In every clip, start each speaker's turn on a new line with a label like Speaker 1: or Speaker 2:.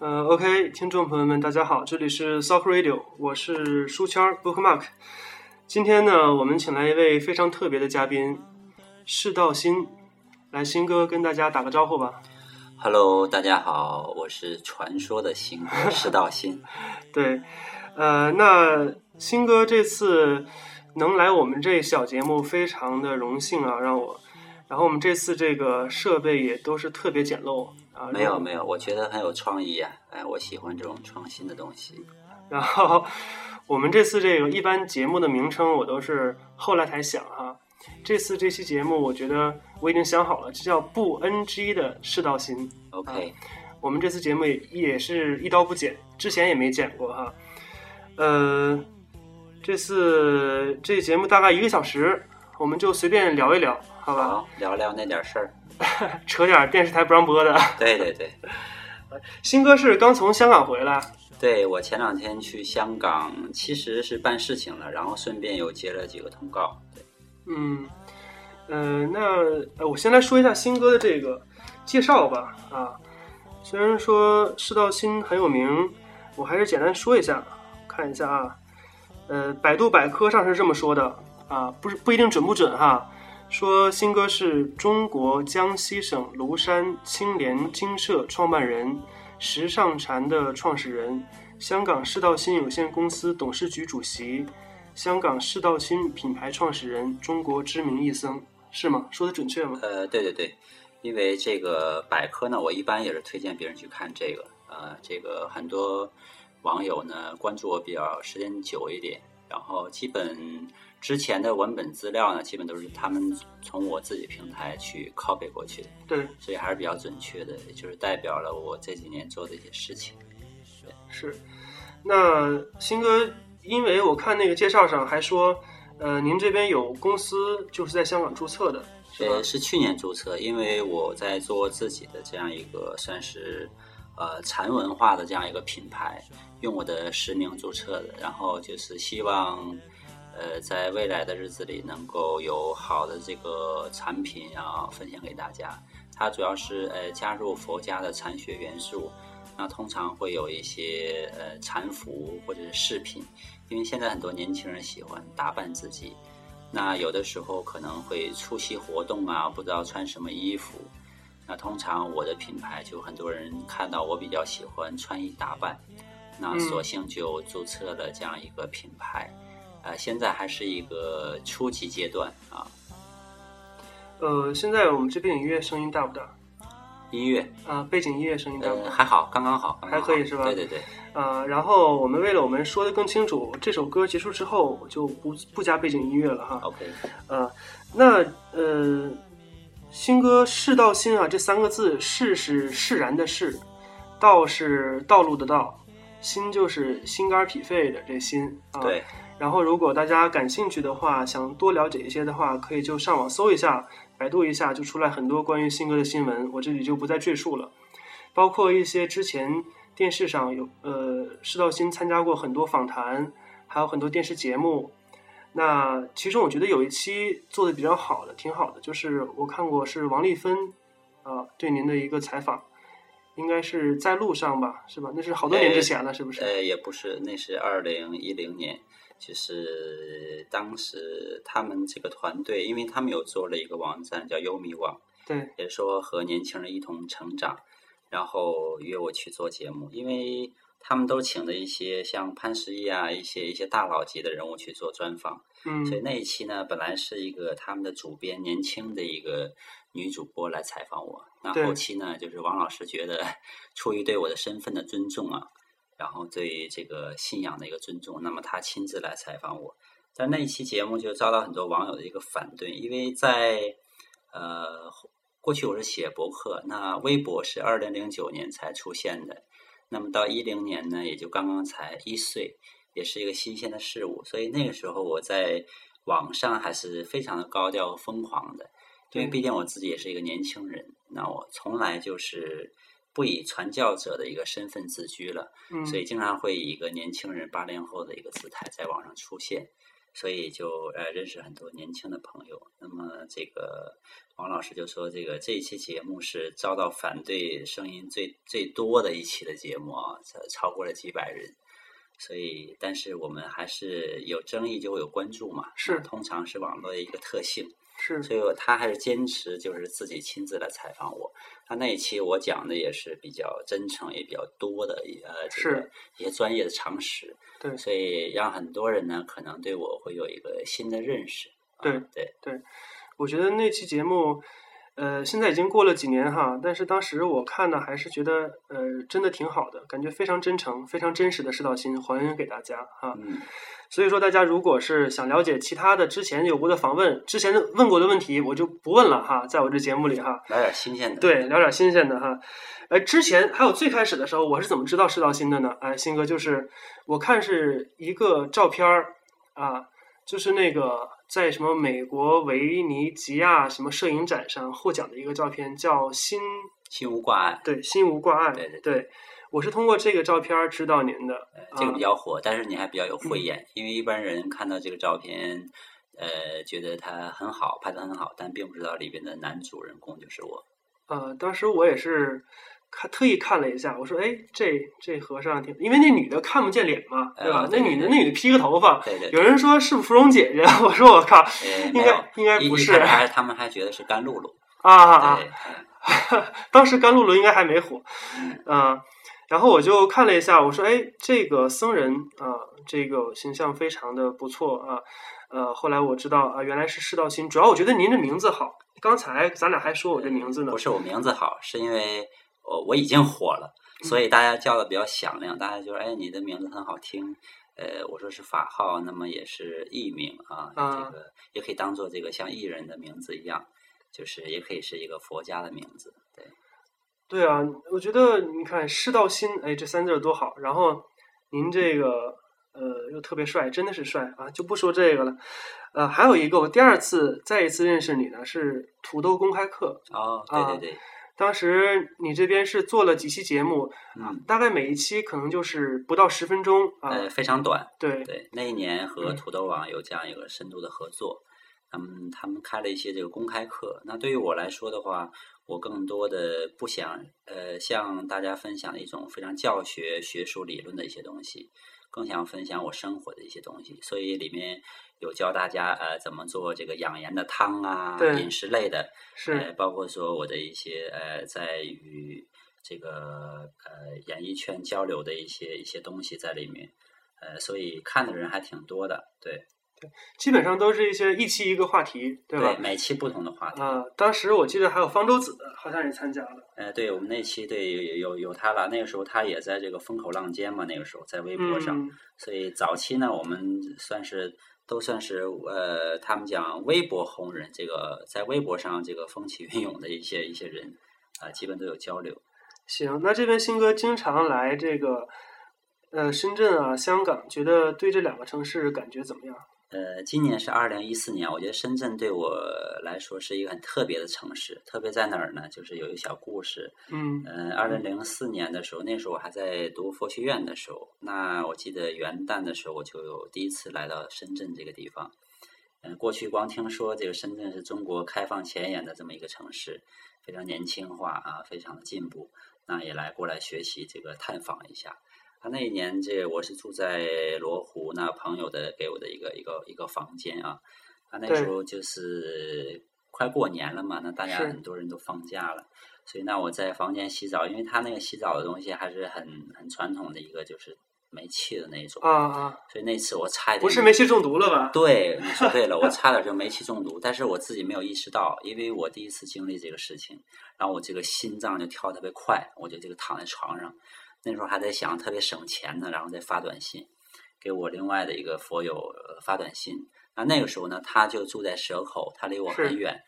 Speaker 1: 呃，OK，听众朋友们，大家好，这里是 Sock Radio，我是书签 Bookmark。今天呢，我们请来一位非常特别的嘉宾，世道新，来新哥跟大家打个招呼吧。
Speaker 2: Hello，大家好，我是传说的新哥释道新。
Speaker 1: 对，呃，那新哥这次能来我们这小节目，非常的荣幸啊，让我。然后我们这次这个设备也都是特别简陋啊，
Speaker 2: 没有没有，我觉得很有创意啊！哎，我喜欢这种创新的东西。
Speaker 1: 然后我们这次这个一般节目的名称我都是后来才想哈、这次这期节目我觉得我已经想好了，这叫不 NG 的世道新。
Speaker 2: OK，、
Speaker 1: 我们这次节目也也是一刀不剪，之前也没剪过哈。呃，这次这节目大概一个小时，我们就随便聊一聊，好吧？
Speaker 2: 好，聊聊那点事儿。
Speaker 1: 扯点电视台不让播的。
Speaker 2: 对对对，
Speaker 1: 新哥是刚从香港回来，
Speaker 2: 对我前两天去香港，其实是办事情了，然后顺便又接了几个通告。对，
Speaker 1: 嗯，呃，那呃，我先来说一下新哥的这个介绍吧。啊，虽然说世道新很有名，我还是简单说一下，看一下啊。呃，百度百科上是这么说的啊，不是不一定准不准哈。说新哥是中国江西省庐山青莲精社创办人，时尚禅的创始人，香港世道新有限公司董事局主席，香港世道新品牌创始人，中国知名医僧，是吗？说的准确吗？
Speaker 2: 呃，对对对，因为这个百科呢，我一般也是推荐别人去看这个。呃，这个很多网友呢关注我比较时间久一点，然后基本之前的文本资料呢，基本都是他们从我自己平台去 copy 过去的，
Speaker 1: 对，
Speaker 2: 所以还是比较准确的，也就是代表了我这几年做的一些事情。
Speaker 1: 是。那新哥，因为我看那个介绍上还说，呃，您这边有公司就是在香港注册的，
Speaker 2: 呃，？是去年注册，因为我在做自己的这样一个算是呃禅文化的这样一个品牌，用我的实名注册的，然后就是希望呃在未来的日子里能够有好的这个产品啊分享给大家。它主要是呃加入佛家的禅学元素，那通常会有一些呃禅服或者是饰品，因为现在很多年轻人喜欢打扮自己。那有的时候可能会出席活动啊，不知道穿什么衣服。那通常我的品牌就很多人看到我比较喜欢穿衣打扮，那
Speaker 1: 嗯
Speaker 2: 索性就注册了这样一个品牌。呃，现在还是一个初级阶段啊。
Speaker 1: 呃，现在我们这背景音乐声音大不大？
Speaker 2: 音乐，
Speaker 1: 啊，背景音乐声音大不
Speaker 2: 呃，
Speaker 1: 大？
Speaker 2: 还好，刚刚好，刚刚好
Speaker 1: 还可以是吧
Speaker 2: 对对对，
Speaker 1: 啊，然后我们为了我们说的更清楚，这首歌结束之后我就不不加背景音乐了哈。
Speaker 2: OK，
Speaker 1: 呃，那呃，新歌“世道新”啊，这三个字，“世”是释然的“释”，“道”是道路的“道”，“心”就是心肝脾肺的这“心”啊。。
Speaker 2: 对，
Speaker 1: 然后，如果大家感兴趣的话，想多了解一些的话，可以就上网搜一下，百度一下，就出来很多关于新歌的新闻，我这里就不再赘述了。包括一些之前电视上有呃，施道新参加过很多访谈，还有很多电视节目。那其中我觉得有一期做的比较好的，挺好的，就是我看过是王丽芬啊、对您的一个采访，应该是在路上吧，是吧？那是好多年之前了，是不是？
Speaker 2: 呃，也不是，那是二零一零年，就是当时他们这个团队，因为他们有做了一个网站叫优米网，
Speaker 1: 对，
Speaker 2: 也说和年轻人一同成长，然后约我去做节目，因为他们都请的一些像潘石屹啊，一些一些大佬级的人物去做专访，
Speaker 1: 嗯。
Speaker 2: 所以那一期呢，本来是一个他们的主编年轻的一个女主播来采访我，那后期呢，就是王老师觉得出于对我的身份的尊重啊，然后对这个信仰的一个尊重，那么他亲自来采访我。但那一期节目就遭到很多网友的一个反对，因为在呃过去我是写博客，那微博是二零零九年才出现的，那么到一零年呢，也就刚刚才一岁，也是一个新鲜的事物，所以那个时候我在网上还是非常的高调和疯狂的，因为
Speaker 1: 对
Speaker 2: 毕竟我自己也是一个年轻人，那我从来就是不以传教者的一个身份自居了。
Speaker 1: 嗯，
Speaker 2: 所以经常会以一个年轻人八零后的一个姿态在网上出现。所以就呃认识很多年轻的朋友。那么这个王老师就说，这个这一期节目是遭到反对声音最最多的一期的节目啊，超超过了几百人。所以，但是我们还是有争议就会有关注嘛，
Speaker 1: 是
Speaker 2: 通常是网络的一个特性。
Speaker 1: 是，
Speaker 2: 所以他还是坚持就是自己亲自来采访我。他那一期我讲的也是比较真诚，也比较多的呃，这个一些专业的常识。
Speaker 1: 对，
Speaker 2: 所以让很多人呢可能对我会有一个新的认识。
Speaker 1: 对
Speaker 2: 对
Speaker 1: 对，我觉得那期节目。呃，现在已经过了几年哈，但是当时我看呢，还是觉得呃，真的挺好的，感觉非常真诚、非常真实的世道心还原给大家哈。
Speaker 2: 嗯。
Speaker 1: 所以说，大家如果是想了解其他的之前有过的访问、之前的问过的问题，我就不问了哈，在我这节目里哈。
Speaker 2: 聊点新鲜的。
Speaker 1: 对，聊点新鲜的哈。呃，之前还有最开始的时候，我是怎么知道世道新的呢？哎，新哥就是我看是一个照片儿啊，就是那个。在什么美国维尼吉亚什么摄影展上获奖的一个照片，叫“心
Speaker 2: 心无挂碍”。
Speaker 1: 对，“心无挂碍”。
Speaker 2: 对对
Speaker 1: 对，我是通过这个照片知道您的。
Speaker 2: 这个比较火，但是你还比较有慧眼，因为一般人看到这个照片，呃，觉得它很好，拍的很好，但并不知道里边的男主人公就是我。
Speaker 1: 呃，当时我也是。看特意看了一下，我说：“哎，这这和尚挺……因为那女的看不见脸嘛，对吧？那女的那女的披个头发，有人说是芙蓉姐姐，我说我靠，应该应该不是。
Speaker 2: 还是他们还觉得是甘露露
Speaker 1: 啊啊！当时甘露露应该还没火啊。然后我就看了一下，我说：哎，这个僧人啊，这个形象非常的不错啊。呃，后来我知道啊，原来是世道心。主要我觉得您的名字好。刚才咱俩还说我这名字呢，
Speaker 2: 不是我名字好，是因为。”我我已经火了，所以大家叫的比较响亮，大家就说：“哎，你的名字很好听。”呃，我说是法号，那么也是艺名啊，这个也可以当做这个像艺人的名字一样，就是也可以是一个佛家的名字。对，
Speaker 1: 对啊，我觉得你看“师道心”，哎，这三字多好。然后您这个呃又特别帅，真的是帅啊！就不说这个了。呃，还有一个，我第二次再一次认识你呢，是土豆公开课。
Speaker 2: 哦，对对对。
Speaker 1: 当时你这边是做了几期节目，
Speaker 2: 嗯，
Speaker 1: 大概每一期可能就是不到十分钟啊，
Speaker 2: 呃，非常短。
Speaker 1: 对
Speaker 2: 对，那一年和土豆网有这样一个深度的合作，他们他们开了一些这个公开课。那对于我来说的话，我更多的不想呃向大家分享一种非常教学、学术、理论的一些东西，更想分享我生活的一些东西。所以里面。有教大家呃怎么做这个养颜的汤啊，饮食类的，
Speaker 1: 是
Speaker 2: 包括说我的一些呃在与这个呃演艺圈交流的一些一些东西在里面，呃，所以看的人还挺多的，对，
Speaker 1: 对，基本上都是一些一期一个话题，
Speaker 2: 对
Speaker 1: 吧？
Speaker 2: 每期不同的话题
Speaker 1: 啊。当时我记得还有方舟子，好像也参加了。
Speaker 2: 呃，对我们那期对有有有他了，那个时候他也在这个风口浪尖嘛，那个时候在微博上，所以早期呢，我们算是。都算是呃，他们讲微博红人，这个在微博上这个风起云涌的一些一些人啊，基本都有交流。
Speaker 1: 行，那这边新哥经常来这个呃深圳啊、香港，觉得对这两个城市感觉怎么样？
Speaker 2: 呃，今年是二零一四年，我觉得深圳对我来说是一个很特别的城市。特别在哪儿呢？就是有一个小故事。
Speaker 1: 嗯。
Speaker 2: 呃，二零零四年的时候，那时候我还在读佛学院的时候，那我记得元旦的时候，我就有第一次来到深圳这个地方。嗯，过去光听说这个深圳是中国开放前沿的这么一个城市，非常年轻化啊，非常的进步。那也来过来学习这个探访一下。他那一年，这我是住在罗湖，那朋友的给我的一个一个一个房间啊。他那时候就是快过年了嘛，那大家很多人都放假了，所以那我在房间洗澡，因为他那个洗澡的东西还是很很传统的一个，就是煤气的那种
Speaker 1: 啊啊。
Speaker 2: 所以那次我差一点
Speaker 1: 不是煤气中毒了吧？
Speaker 2: 对，你说对了，我 差点就煤气中毒，但是我自己没有意识到，因为我第一次经历这个事情，然后我这个心脏就跳特别快，我就这个躺在床上。那时候还在想特别省钱呢，然后再发短信给我另外的一个佛友发短信。那那个时候呢，他就住在蛇口，他离我很远。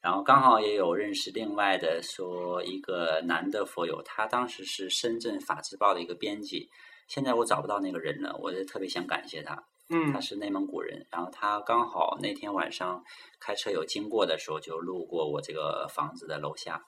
Speaker 2: 然后刚好也有认识另外的说一个男的佛友，他当时是深圳法制报的一个编辑。现在我找不到那个人了，我就特别想感谢他。
Speaker 1: 嗯，
Speaker 2: 他是内蒙古人，然后他刚好那天晚上开车有经过的时候，就路过我这个房子的楼下。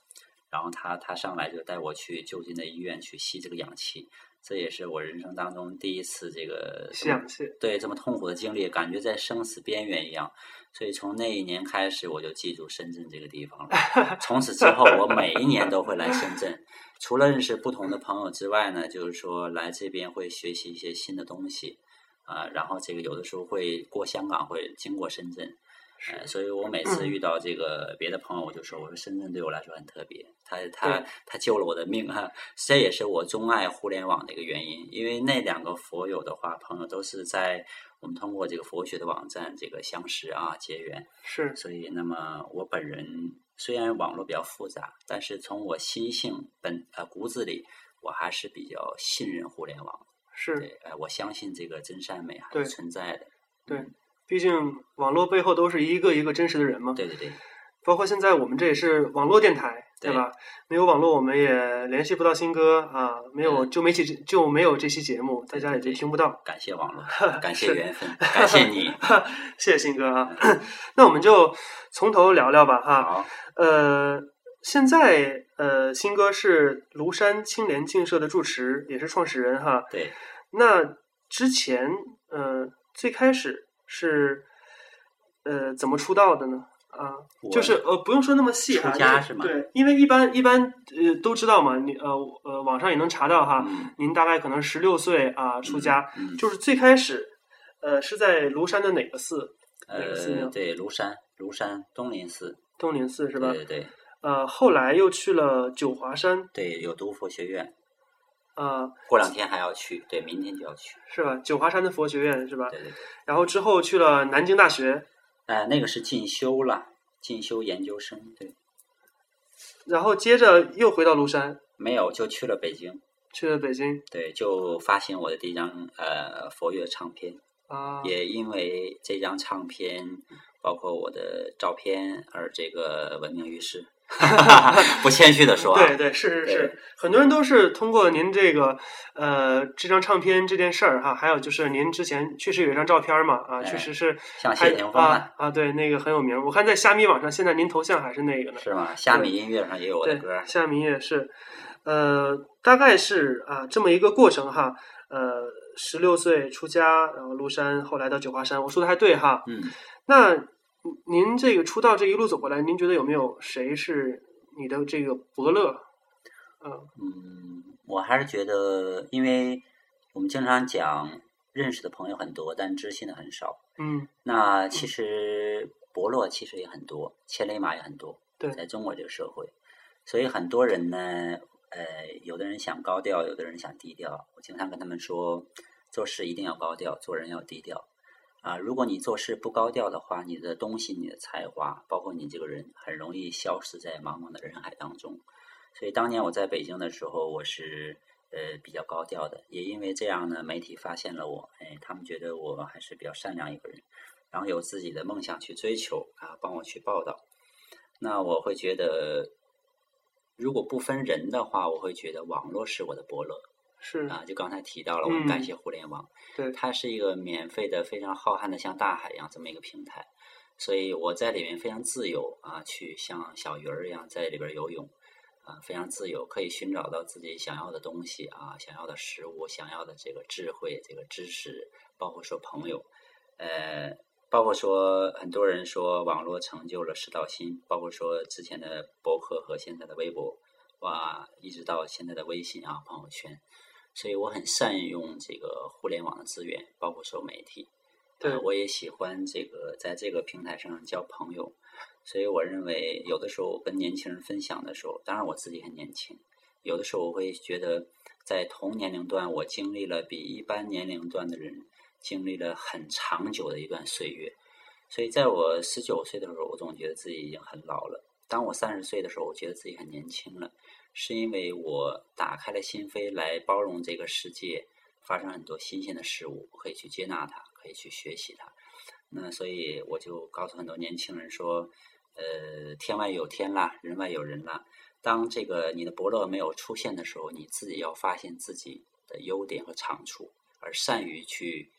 Speaker 2: 然后他他上来就带我去就近的医院去吸这个氧气，这也是我人生当中第一次这个
Speaker 1: 吸氧气，
Speaker 2: 对这么痛苦的经历，感觉在生死边缘一样。所以从那一年开始，我就记住深圳这个地方了。从此之后，我每一年都会来深圳，除了认识不同的朋友之外呢，就是说来这边会学习一些新的东西啊，然后这个有的时候会过香港，会经过深圳。呃，所以我每次遇到这个别的朋友，我就说，我说深圳对我来说很特别，他他他救了我的命哈，这也是我钟爱互联网的一个原因。因为那两个佛友的话，朋友都是在我们通过这个佛学的网站这个相识啊结缘，
Speaker 1: 是。
Speaker 2: 所以，那么我本人虽然网络比较复杂，但是从我心性本呃骨子里，我还是比较信任互联网，
Speaker 1: 是。
Speaker 2: 对，呃，我相信这个真善美还是存在的，
Speaker 1: 对。毕竟网络背后都是一个一个真实的人嘛。
Speaker 2: 对对对。
Speaker 1: 包括现在我们这也是网络电台，对吧？没有网络我们也联系不到新歌啊，没有就没起就没有这期节目，大家也就听不到。
Speaker 2: 感谢网络，感谢缘分，感谢你，
Speaker 1: 谢谢新哥啊。那我们就从头聊聊吧哈。
Speaker 2: 好。
Speaker 1: 呃，现在呃，新哥是庐山青莲净社的住持，也是创始人哈。
Speaker 2: 对。
Speaker 1: 那之前呃，最开始。是，呃，怎么出道的呢？啊，就是呃，不用说那么细哈，对，因为一般一般呃都知道嘛，你呃呃网上也能查到哈，您大概可能十六岁啊出家，就是最开始呃是在庐山的哪个寺？
Speaker 2: 呃，对，庐山，庐山东林寺，
Speaker 1: 东林寺是吧？
Speaker 2: 对对。
Speaker 1: 呃，后来又去了九华山，
Speaker 2: 对，有读佛学院。
Speaker 1: 啊，
Speaker 2: 过两天还要去，对，明天就要去，
Speaker 1: 是吧？九华山的佛学院是吧？
Speaker 2: 对对对。
Speaker 1: 然后之后去了南京大学，
Speaker 2: 哎，那个是进修了，进修研究生，对。
Speaker 1: 然后接着又回到庐山，
Speaker 2: 没有，就去了北京，
Speaker 1: 去了北京，
Speaker 2: 对，就发行我的第一张呃佛乐唱片，
Speaker 1: 啊，
Speaker 2: 也因为这张唱片，包括我的照片而这个闻名于世。不谦虚的说，
Speaker 1: 对对是是是，很多人都是通过您这个呃这张唱片这件事儿哈，还有就是您之前确实有一张照片嘛啊，确实是
Speaker 2: 像谢霆锋啊
Speaker 1: 啊，对那个很有名。我看在虾米网上，现在您头像还是那个呢，
Speaker 2: 是吗？虾米音乐上也有我的歌。
Speaker 1: 虾米也是，呃，大概是啊这么一个过程哈。呃，十六岁出家，然后庐山，后来到九华山，我说的还对哈。
Speaker 2: 嗯，
Speaker 1: 那。您这个出道这一路走过来，您觉得有没有谁是你的这个伯乐？
Speaker 2: 嗯，我还是觉得，因为我们经常讲认识的朋友很多，但知心的很少。
Speaker 1: 嗯，
Speaker 2: 那其实伯乐其实也很多，千里马也很多。
Speaker 1: 对，
Speaker 2: 在中国这个社会，所以很多人呢，呃，有的人想高调，有的人想低调。我经常跟他们说，做事一定要高调，做人要低调。啊，如果你做事不高调的话，你的东西、你的才华，包括你这个人，很容易消失在茫茫的人海当中。所以当年我在北京的时候，我是呃比较高调的，也因为这样呢，媒体发现了我，哎，他们觉得我还是比较善良一个人，然后有自己的梦想去追求啊，帮我去报道。那我会觉得，如果不分人的话，我会觉得网络是我的伯乐。
Speaker 1: 是
Speaker 2: 啊，就刚才提到了，我们感谢互联网，
Speaker 1: 对，
Speaker 2: 它是一个免费的、非常浩瀚的，像大海一样这么一个平台，所以我在里面非常自由啊，去像小鱼儿一样在里边游泳啊，非常自由，可以寻找到自己想要的东西啊，想要的食物，想要的这个智慧、这个知识，包括说朋友，呃，包括说很多人说网络成就了世道新，包括说之前的博客和现在的微博，哇，一直到现在的微信啊，朋友圈。所以我很善用这个互联网的资源，包括说媒体。
Speaker 1: 对，
Speaker 2: 我也喜欢这个在这个平台上交朋友。所以我认为，有的时候跟年轻人分享的时候，当然我自己很年轻，有的时候我会觉得，在同年龄段，我经历了比一般年龄段的人经历了很长久的一段岁月。所以在我十九岁的时候，我总觉得自己已经很老了；当我三十岁的时候，我觉得自己很年轻了。是因为我打开了心扉来包容这个世界，发生很多新鲜的事物，可以去接纳它，可以去学习它。那所以我就告诉很多年轻人说：，呃，天外有天啦，人外有人啦。当这个你的伯乐没有出现的时候，你自己要发现自己的优点和长处，而善于去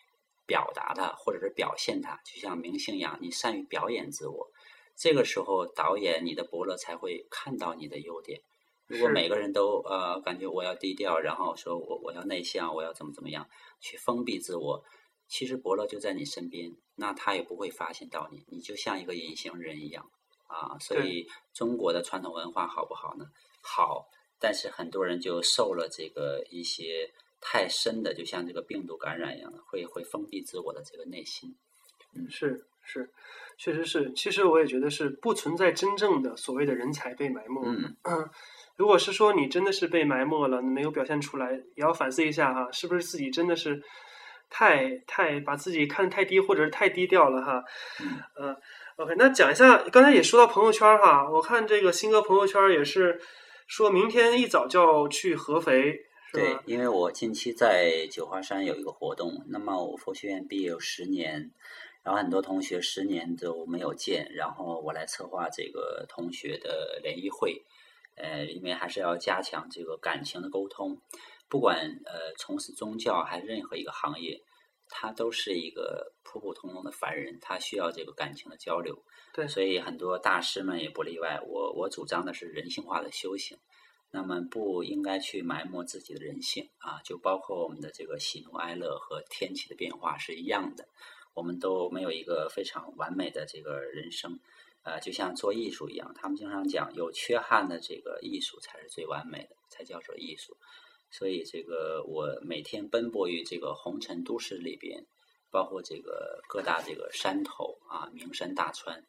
Speaker 2: 表达它，或者是表现它。就像明星一样，你善于表演自我，这个时候导演你的伯乐才会看到你的优点。如果每个人都呃感觉我要低调，然后说我我要内向，我要怎么怎么样，去封闭自我，其实伯乐就在你身边，那他也不会发现到你，你就像一个隐形人一样啊。所以中国的传统文化好不好呢？好，但是很多人就受了这个一些太深的，就像这个病毒感染一样的，会会封闭自我的这个内心。
Speaker 1: 嗯是是，确实是。其实我也觉得是不存在真正的所谓的人才被埋没。
Speaker 2: 嗯
Speaker 1: 如果是说你真的是被埋没了，没有表现出来，也要反思一下哈，是不是自己真的是太太把自己看得太低，或者是太低调了哈。
Speaker 2: 嗯
Speaker 1: 呃，OK，那讲一下，刚才也说到朋友圈哈，我看这个新哥朋友圈也是说明天一早就要去合肥，是
Speaker 2: 对
Speaker 1: 吧？，
Speaker 2: 因为我近期在九华山有一个活动，那么我佛学院毕业有十年，然后很多同学十年都没有见，然后我来策划这个同学的联谊会，呃，因为还是要加强这个感情的沟通，不管呃从事宗教还是任何一个行业，他都是一个普普通通的凡人，他需要这个感情的交流。
Speaker 1: 对
Speaker 2: 所以很多大师们也不例外。我我主张的是人性化的修行。那么不应该去埋没自己的人性啊，就包括我们的这个喜怒哀乐和天气的变化是一样的，我们都没有一个非常完美的这个人生，呃，就像做艺术一样，他们经常讲有缺憾的这个艺术才是最完美的，才叫做艺术。所以这个我每天奔波于这个红尘都市里边，包括这个各大这个山头啊，名山大川。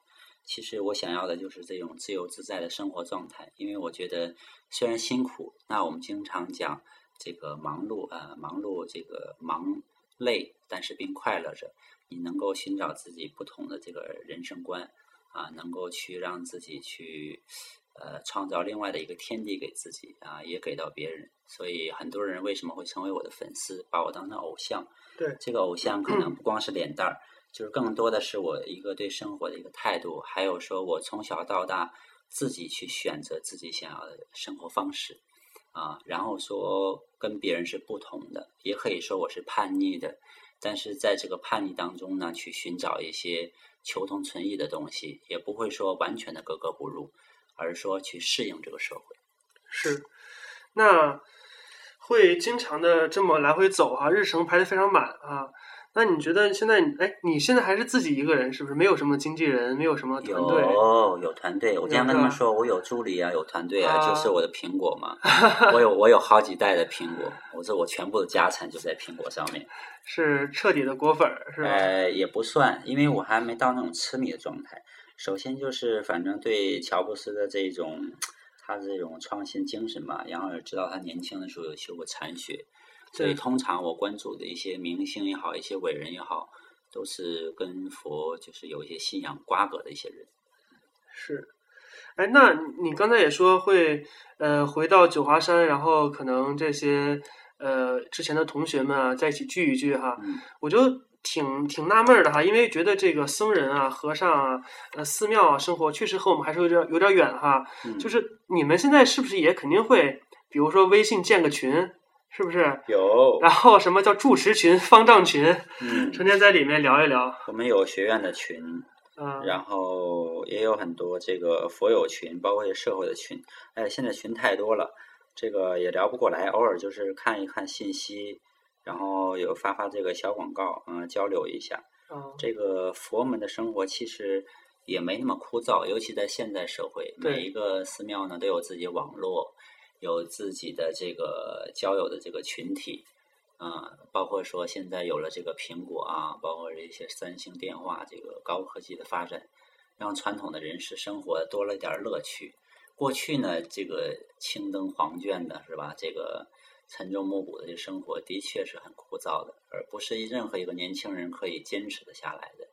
Speaker 2: 其实我想要的就是这种自由自在的生活状态，因为我觉得虽然辛苦，那我们经常讲这个忙碌啊、忙碌这个忙累，但是并快乐着。你能够寻找自己不同的这个人生观啊，能够去让自己去呃创造另外的一个天地给自己啊，也给到别人。所以很多人为什么会成为我的粉丝，把我当成偶像？
Speaker 1: 对，
Speaker 2: 这个偶像可能不光是脸蛋儿。就是更多的是我一个对生活的一个态度，还有说我从小到大自己去选择自己想要的生活方式啊，然后说跟别人是不同的，也可以说我是叛逆的，但是在这个叛逆当中呢，去寻找一些求同存异的东西，也不会说完全的格格不入，而是说去适应这个社会。
Speaker 1: 是，那会经常的这么来回走、啊，日程排的非常满啊。那你觉得现在，哎，你现在还是自己一个人，是不是？没有什么经纪人，没有什么团队？
Speaker 2: 有有团队，我经常跟他们说，我有助理啊，有团队啊，啊就是我的苹果嘛。我有我有好几代的苹果，我说我全部的家产就在苹果上面。
Speaker 1: 是彻底的果粉是吧？
Speaker 2: 呃，也不算，因为我还没到那种痴迷的状态。首先就是，反正对乔布斯的这种他的这种创新精神嘛，然后也知道他年轻的时候有修过禅学。所以，通常我关注的一些明星也好，一些伟人也好，都是跟佛就是有一些信仰瓜葛的一些人。
Speaker 1: 是，哎，那你刚才也说会呃回到九华山，然后可能这些呃之前的同学们啊在一起聚一聚哈，
Speaker 2: 嗯、
Speaker 1: 我就挺挺纳闷的哈，因为觉得这个僧人啊、和尚啊、呃寺庙啊生活确实和我们还是有点有点远哈。
Speaker 2: 嗯、
Speaker 1: 就是你们现在是不是也肯定会，比如说微信建个群？是不是
Speaker 2: 有？
Speaker 1: 然后什么叫住持群、方丈群？
Speaker 2: 嗯，
Speaker 1: 成天在里面聊一聊。
Speaker 2: 我们有学院的群，
Speaker 1: 嗯，
Speaker 2: 然后也有很多这个佛友群，包括一些社会的群。哎，现在群太多了，这个也聊不过来。偶尔就是看一看信息，然后有发发这个小广告，嗯，交流一下。
Speaker 1: 嗯，
Speaker 2: 这个佛门的生活其实也没那么枯燥，尤其在现代社会，每一个寺庙呢都有自己网络。有自己的这个交友的这个群体，啊、嗯，包括说现在有了这个苹果啊，包括这些三星电话这个高科技的发展，让传统的人士生活多了一点乐趣。过去呢，这个青灯黄卷的是吧？这个晨钟暮鼓的这生活的确是很枯燥的，而不是任何一个年轻人可以坚持的下来的。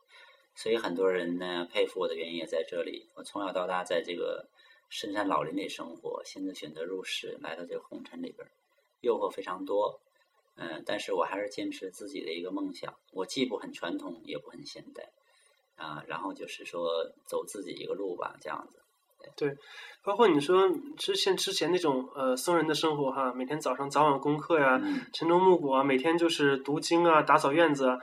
Speaker 2: 所以很多人呢佩服我的原因也在这里。我从小到大在这个。深山老林里生活，现在选择入世，来到这个红尘里边，诱惑非常多，嗯，但是我还是坚持自己的一个梦想。我既不很传统，也不很现代，啊，然后就是说走自己一个路吧，这样子。
Speaker 1: 对，包括你说之前之前那种呃僧人的生活哈，每天早上早晚功课呀，
Speaker 2: 嗯、
Speaker 1: 晨钟暮鼓啊，每天就是读经啊，打扫院子。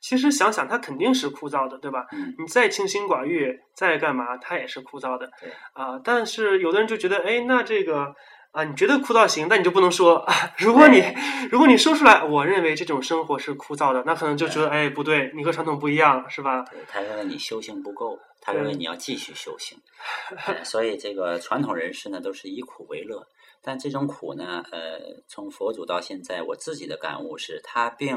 Speaker 1: 其实想想，它肯定是枯燥的，对吧？
Speaker 2: 嗯、
Speaker 1: 你再清心寡欲，再干嘛，它也是枯燥的。
Speaker 2: 对
Speaker 1: 啊、呃，但是有的人就觉得，哎，那这个啊，你觉得枯燥行，但你就不能说。如果你如果你说出来，我认为这种生活是枯燥的，那可能就觉得哎不对，你和传统不一样，是吧？
Speaker 2: 对他认为你修行不够，他认为你要继续修行。所以这个传统人士呢，都是以苦为乐。但这种苦呢，呃，从佛祖到现在，我自己的感悟是，他并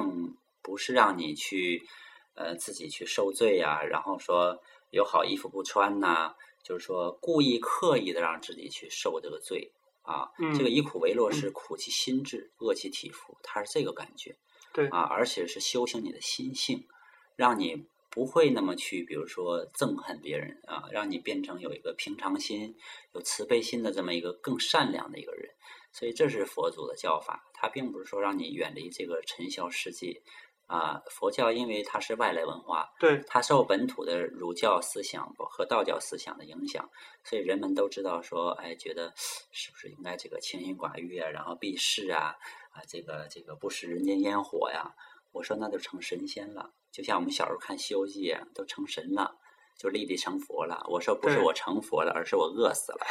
Speaker 2: 不是让你去呃自己去受罪呀，然后说有好衣服不穿呐，就是说故意刻意的让自己去受这个罪。啊，这个以苦为乐是苦其心志，饿其体肤，它是这个感觉。
Speaker 1: 对
Speaker 2: 啊，而且是修行你的心性，让你不会那么去，比如说憎恨别人啊，让你变成有一个平常心、有慈悲心的这么一个更善良的一个人。所以这是佛祖的教法，他并不是说让你远离这个尘嚣世界。啊，佛教因为它是外来文化，
Speaker 1: 对
Speaker 2: 它受本土的儒教思想和道教思想的影响，所以人们都知道说，哎，觉得是不是应该这个清心寡欲啊，然后避世啊，啊，这个这个不食人间烟火呀？我说那就成神仙了，就像我们小时候看《西游记》啊，都成神了，就立地成佛了。我说不是我成佛了，而是我饿死了。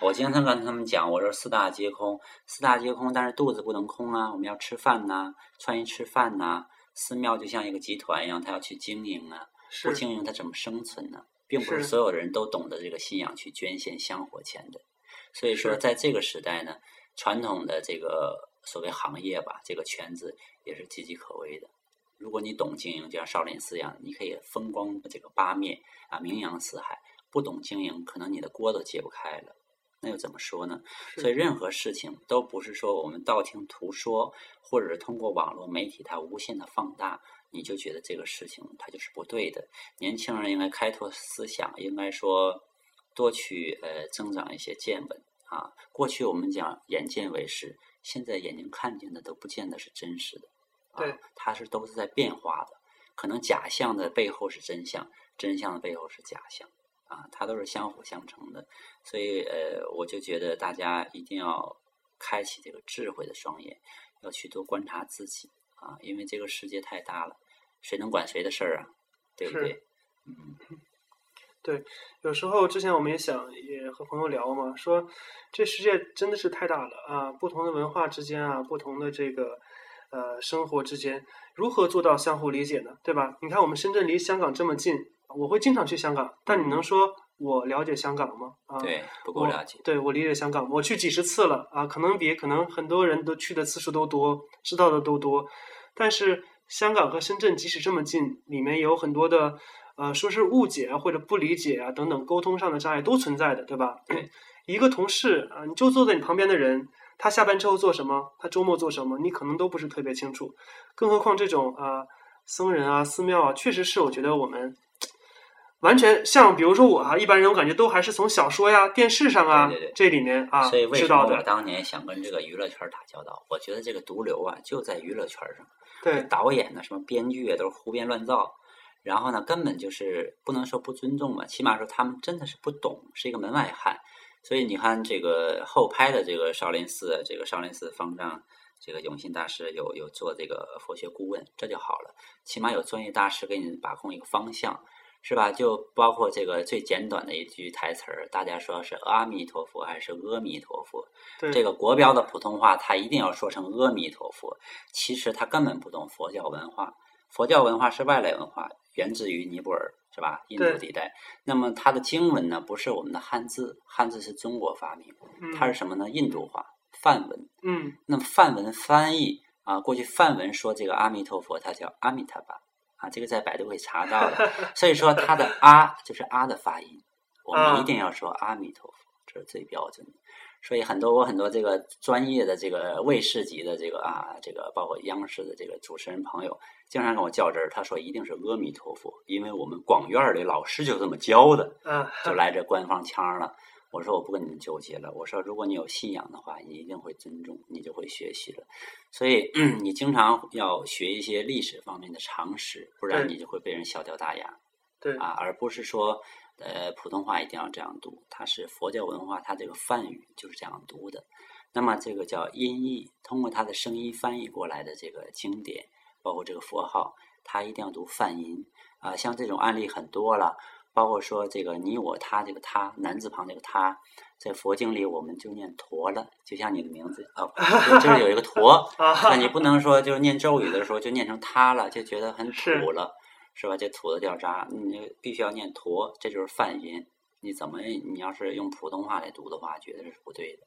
Speaker 2: 我经常跟他们讲，我说四大皆空，四大皆空，但是肚子不能空啊，我们要吃饭呐，穿衣吃饭呐。寺庙就像一个集团一样，他要去经营啊，不经营他怎么生存呢？并不是所有人都懂得这个信仰去捐献香火钱的。所以说，在这个时代呢，传统的这个所谓行业吧，这个圈子也是岌岌可危的。如果你懂经营，就像少林寺一样，你可以风光这个八面啊，名扬四海；不懂经营，可能你的锅都揭不开了。那又怎么说呢？所以任何事情都不是说我们道听途说，或者是通过网络媒体它无限的放大，你就觉得这个事情它就是不对的。年轻人应该开拓思想，应该说多去呃增长一些见闻啊。过去我们讲眼见为实，现在眼睛看见的都不见得是真实的，
Speaker 1: 对，
Speaker 2: 它是都是在变化的。可能假象的背后是真相，真相的背后是假象。啊，它都是相辅相成的，所以呃，我就觉得大家一定要开启这个智慧的双眼，要去多观察自己啊，因为这个世界太大了，谁能管谁的事儿啊？对不对？嗯，
Speaker 1: 对，有时候之前我们也想，也和朋友聊嘛，说这世界真的是太大了啊，不同的文化之间啊，不同的这个呃生活之间，如何做到相互理解呢？对吧？你看我们深圳离香港这么近。我会经常去香港，但你能说我了解香港吗？啊，
Speaker 2: 对，不够了解。
Speaker 1: 对我理解香港，我去几十次了啊，可能比可能很多人都去的次数都多，知道的都多。但是香港和深圳即使这么近，里面有很多的呃，说是误解啊，或者不理解啊等等，沟通上的障碍都存在的，对吧？一个同事啊，你就坐在你旁边的人，他下班之后做什么？他周末做什么？你可能都不是特别清楚。更何况这种啊，僧人啊，寺庙啊，确实是我觉得我们。完全像，比如说我啊，一般人我感觉都还是从小说呀、电视上啊这里面啊
Speaker 2: 所以为什么
Speaker 1: 我
Speaker 2: 当年想跟这个娱乐圈打交道？我觉得这个毒瘤啊就在娱乐圈上。
Speaker 1: 对，
Speaker 2: 导演呢，什么编剧啊，都是胡编乱造。然后呢，根本就是不能说不尊重吧，起码说他们真的是不懂，是一个门外汉。所以你看，这个后拍的这个少林寺，这个少林寺方丈，这个永信大师有有做这个佛学顾问，这就好了，起码有专业大师给你把控一个方向。是吧？就包括这个最简短的一句台词儿，大家说是阿弥陀佛还是阿弥陀佛？这个国标的普通话，他一定要说成阿弥陀佛。其实他根本不懂佛教文化，佛教文化是外来文化，源自于尼泊尔，是吧？印度地带。那么它的经文呢，不是我们的汉字，汉字是中国发明，它是什么呢？印度话梵文。
Speaker 1: 嗯。
Speaker 2: 那么梵文翻译啊，过去梵文说这个阿弥陀佛，它叫阿弥陀巴。啊，这个在百度会查到的，所以说它的“阿”就是“阿”的发音，我们一定要说阿弥陀佛，这是最标准的。所以很多我很多这个专业的这个卫视级的这个啊，这个包括央视的这个主持人朋友，经常跟我较真儿，他说一定是阿弥陀佛，因为我们广院里老师就这么教的，就来这官方腔了。我说我不跟你们纠结了。我说如果你有信仰的话，你一定会尊重，你就会学习了。所以 你经常要学一些历史方面的常识，不然你就会被人笑掉大牙。
Speaker 1: 对
Speaker 2: 啊，而不是说呃普通话一定要这样读，它是佛教文化，它这个梵语就是这样读的。那么这个叫音译，通过它的声音翻译过来的这个经典，包括这个佛号，它一定要读梵音啊。像这种案例很多了。包括说这个你我他这个他男字旁这个他在佛经里我们就念陀了，就像你的名字哦，就是有一个陀，
Speaker 1: 啊，
Speaker 2: 那你不能说就是念咒语的时候就念成他了，就觉得很土了，是吧？这土的掉渣，你就必须要念陀，这就是梵音。你怎么你要是用普通话来读的话，觉得是不对的。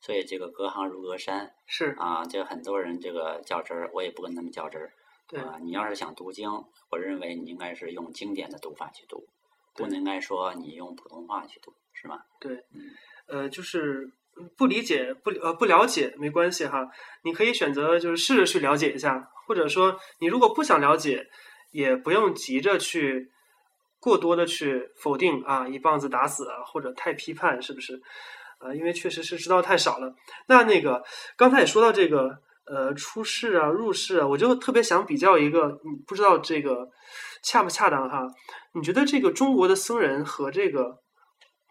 Speaker 2: 所以这个隔行如隔山
Speaker 1: 是
Speaker 2: 啊，这很多人这个较真儿，我也不跟他们较真儿。
Speaker 1: 对，
Speaker 2: 啊，你要是想读经，我认为你应该是用经典的读法去读，不
Speaker 1: 对
Speaker 2: 应该说你用普通话去读，是吧？
Speaker 1: 对
Speaker 2: 嗯，
Speaker 1: 呃，就是不理解、不呃不了解没关系哈，你可以选择就是试着去了解一下，或者说你如果不想了解，也不用急着去过多的去否定啊，一棒子打死啊，或者太批判，是不是？呃，因为确实是知道太少了。那那个刚才也说到这个呃出世啊、入世啊，我就特别想比较一个，嗯不知道这个恰不恰当哈？你觉得这个中国的僧人和这个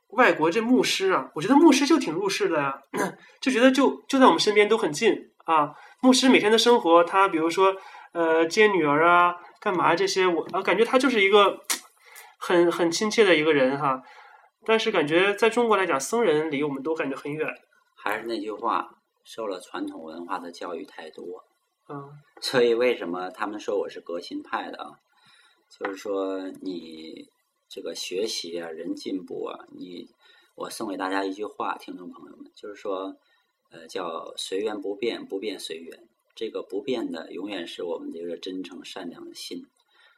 Speaker 1: 外国这牧师啊，我觉得牧师就挺入世的呀，就觉得就就在我们身边都很近啊。牧师每天的生活，他比如说呃接女儿啊，干嘛这些，我啊感觉他就是一个很很亲切的一个人哈。但是感觉在中国来讲，僧人离我们都感觉很远。
Speaker 2: 还是那句话，受了传统文化的教育太多，
Speaker 1: 嗯
Speaker 2: 所以为什么他们说我是革新派的啊？就是说你这个学习啊，人进步啊，你我送给大家一句话，听众朋友们，就是说，呃，叫随缘不变，不变随缘。这个不变的永远是我们这个真诚善良的心，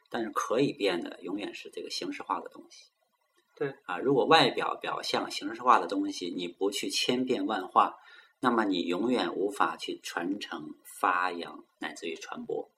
Speaker 2: 但是可以变的永远是这个形式化的东西。
Speaker 1: 对
Speaker 2: 啊，如果外表表象形式化的东西你不去千变万化，那么你永远无法去传承、发扬乃至于传播。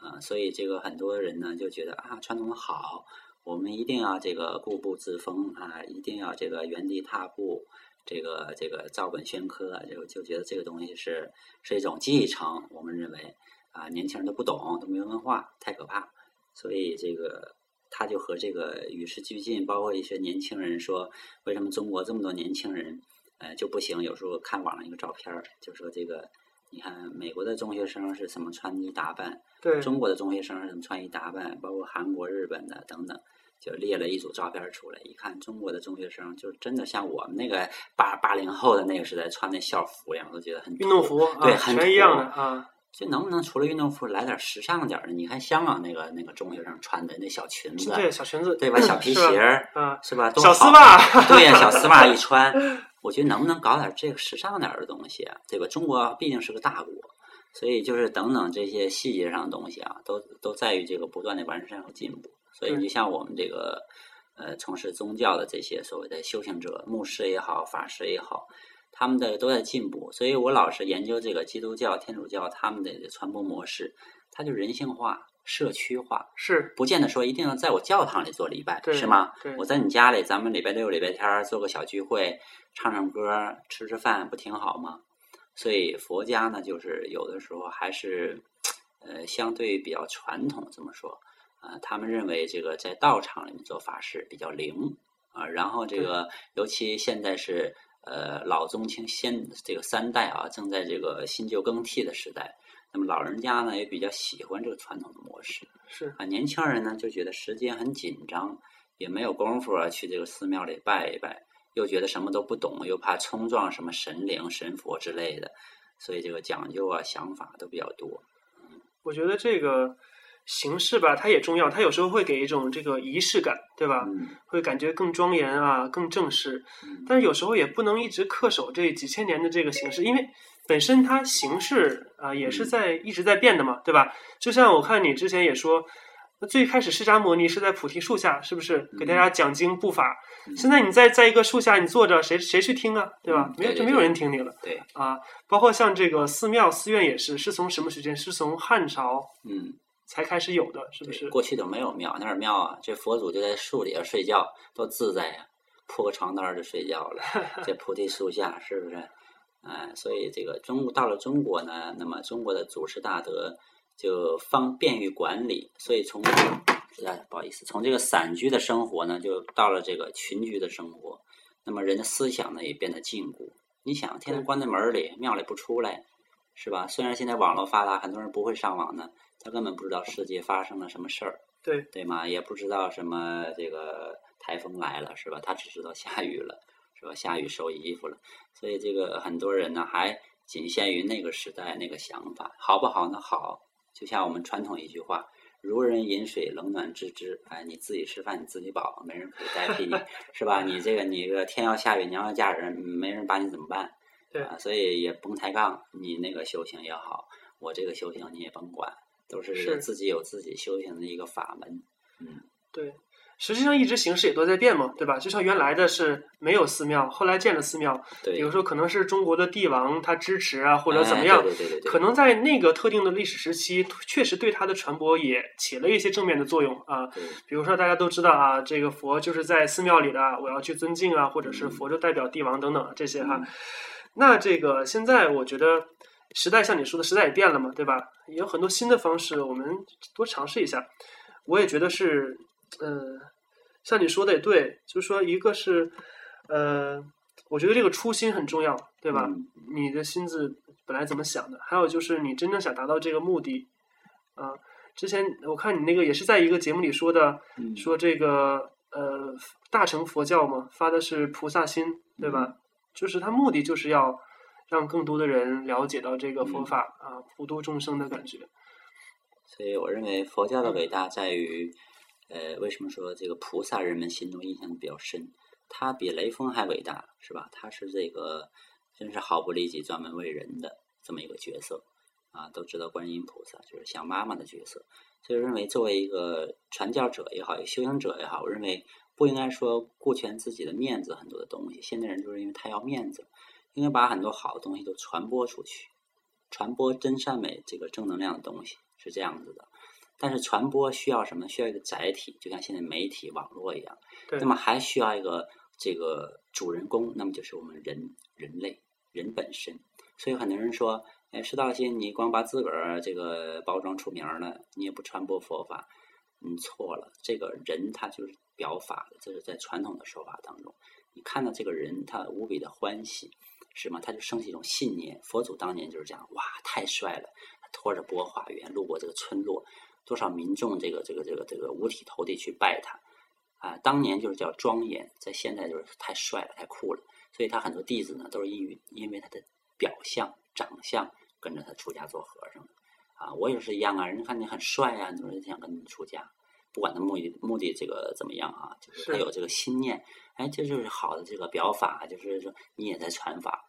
Speaker 2: 啊，所以这个很多人呢就觉得啊，传统好，我们一定要这个固步自封啊，一定要这个原地踏步，这个这个照本宣科，就就觉得这个东西是是一种继承。我们认为啊，年轻人都不懂，都没文化，太可怕。所以这个他就和这个与时俱进，包括一些年轻人说，为什么中国这么多年轻人呃就不行？有时候看网上一个照片儿，就说这个。你看，美国的中学生是什么穿衣打扮？
Speaker 1: 对，
Speaker 2: 中国的中学生是怎么穿衣打扮？包括韩国、日本的等等，就列了一组照片出来。一看，中国的中学生就真的像我们那个八八零后的那个时代穿那校服一样，都觉得很
Speaker 1: 运动服
Speaker 2: 对，
Speaker 1: 啊，
Speaker 2: 很
Speaker 1: 全一样的啊。
Speaker 2: 就能不能除了运动服来点时尚点的？你看香港那个那个中学生穿的那小裙子，
Speaker 1: 对，小裙子，
Speaker 2: 对吧？小皮鞋儿
Speaker 1: 啊，
Speaker 2: 是吧？多
Speaker 1: 小丝袜，
Speaker 2: 对呀，小丝袜一穿，我觉得能不能搞点这个时尚点的东西啊？对吧？中国毕竟是个大国，所以就是等等这些细节上的东西啊，都都在于这个不断的完善和进步。所以
Speaker 1: 对
Speaker 2: 你像我们这个呃从事宗教的这些所谓的修行者，牧师也好，法师也好，他们的都在进步。所以我老是研究这个基督教、天主教他们的传播模式，它就人性化、社区化。
Speaker 1: 是
Speaker 2: 不见得说一定要在我教堂里做礼拜，是吗？我在你家里，咱们礼拜六、礼拜天儿做个小聚会，唱唱歌、吃吃饭，不挺好吗？所以佛家呢，就是有的时候还是呃相对比较传统，这么说啊、他们认为这个在道场里面做法事比较灵啊、然后这个尤其现在是呃老中青先这个三代啊，正在这个新旧更替的时代，那么老人家呢也比较喜欢这个传统的模式。
Speaker 1: 是，
Speaker 2: 啊，年轻人呢就觉得时间很紧张，也没有功夫啊去这个寺庙里拜一拜，又觉得什么都不懂，又怕冲撞什么神灵、神佛之类的，所以这个讲究啊想法都比较多。
Speaker 1: 我觉得这个形式吧，它也重要，它有时候会给一种这个仪式感，对吧？
Speaker 2: 嗯
Speaker 1: 会感觉更庄严啊，更正式。
Speaker 2: 嗯
Speaker 1: 但是有时候也不能一直恪守这几千年的这个形式，因为本身它形式啊、也是
Speaker 2: 嗯
Speaker 1: 在一直在变的嘛，对吧？就像我看你之前也说，那最开始释迦摩尼是在菩提树下，是不是给大家讲经布法？
Speaker 2: 嗯
Speaker 1: 现在你在在一个树下你坐着，谁谁去听啊？对吧
Speaker 2: 嗯？
Speaker 1: 没有就没有人听你了
Speaker 2: 对，
Speaker 1: 啊！包括像这个寺庙寺院也是，是从什么时间？是从汉朝
Speaker 2: 嗯，
Speaker 1: 才开始有的，是不是？
Speaker 2: 过去都没有庙，哪儿庙啊？这佛祖就在树底下睡觉，多自在呀、铺个床单儿就睡觉了，这菩提树下，是不是？哎，所以这个中到了中国呢，那么中国的祖师大德就方便于管理，所以从哎不好意思，从这个散居的生活呢，就到了这个群居的生活。那么人的思想呢，也变得禁锢。你想，天天关在门里，庙里不出来，是吧？虽然现在网络发达，很多人不会上网呢，他根本不知道世界发生了什么事儿。
Speaker 1: 对
Speaker 2: 对吗？也不知道什么这个台风来了，是吧？他只知道下雨了，是吧？下雨收衣服了，所以这个很多人呢还仅限于那个时代那个想法，好不好呢？好，就像我们传统一句话。如人饮水，冷暖自知。哎，你自己吃饭，你自己饱，没人可以代替你，是吧？你这个，你这个天要下雨，娘要嫁人，没人把你怎么办？
Speaker 1: 对
Speaker 2: 啊，所以也甭抬杠。你那个修行也好，我这个修行你也甭管，都是自己有自己修行的一个法门。嗯，
Speaker 1: 对。实际上，一直形式也都在变嘛，对吧？就像原来的是没有寺庙，后来建了寺庙。
Speaker 2: 对，
Speaker 1: 比如说可能是中国的帝王他支持啊，或者怎么样。
Speaker 2: 对对对对。
Speaker 1: 可能在那个特定的历史时期，确实对它的传播也起了一些正面的作用啊。比如说大家都知道啊，这个佛就是在寺庙里的，我要去尊敬啊，或者是佛就代表帝王等等这些哈。那这个现在我觉得时代像你说的时代也变了嘛，对吧？也有很多新的方式，我们多尝试一下。我也觉得是。嗯，像你说的也对，就是说，一个是，呃，我觉得这个初心很重要，对吧？你的心子本来怎么想的？还有就是你真正想达到这个目的，啊，之前我看你那个也是在一个节目里说的，说这个呃大乘佛教嘛，发的是菩萨心，对吧？就是它目的就是要让更多的人了解到这个佛法啊，普度众生的感觉。
Speaker 2: 所以我认为佛教的伟大在于。呃，为什么说这个菩萨人们心中印象比较深？他比雷锋还伟大，是吧？他是这个真是毫不利己、专门为人的这么一个角色啊！都知道观音菩萨就是像妈妈的角色，所以认为作为一个传教者也好，修行者也好，我认为不应该说顾全自己的面子，很多的东西。现代人就是因为太要面子，应该把很多好的东西都传播出去，传播真善美这个正能量的东西，是这样子的。但是传播需要什么？需要一个载体，就像现在媒体、网络一样。那么还需要一个这个主人公，那么就是我们人人类人本身。所以很多人说：“哎，释道心，你光把自个儿这个包装出名了，你也不传播佛法，你错了。这个人他就是表法的，这是在传统的说法当中，你看到这个人他无比的欢喜，是吗？他就升起一种信念。佛祖当年就是这样，哇，太帅了！拖着钵化缘路过这个村落。”多少民众这个这个这个这个五体投地去拜他啊！当年就是叫庄严，在现在就是太帅了，太酷了。所以他很多弟子呢，都是因为因为他的表象、长相跟着他出家做和尚啊。我也是一样啊，人家看你很帅啊，你说想跟你出家，不管他目的目的这个怎么样啊，就是他有这个心念，哎，这就是好的这个表法，就是说你也在传法。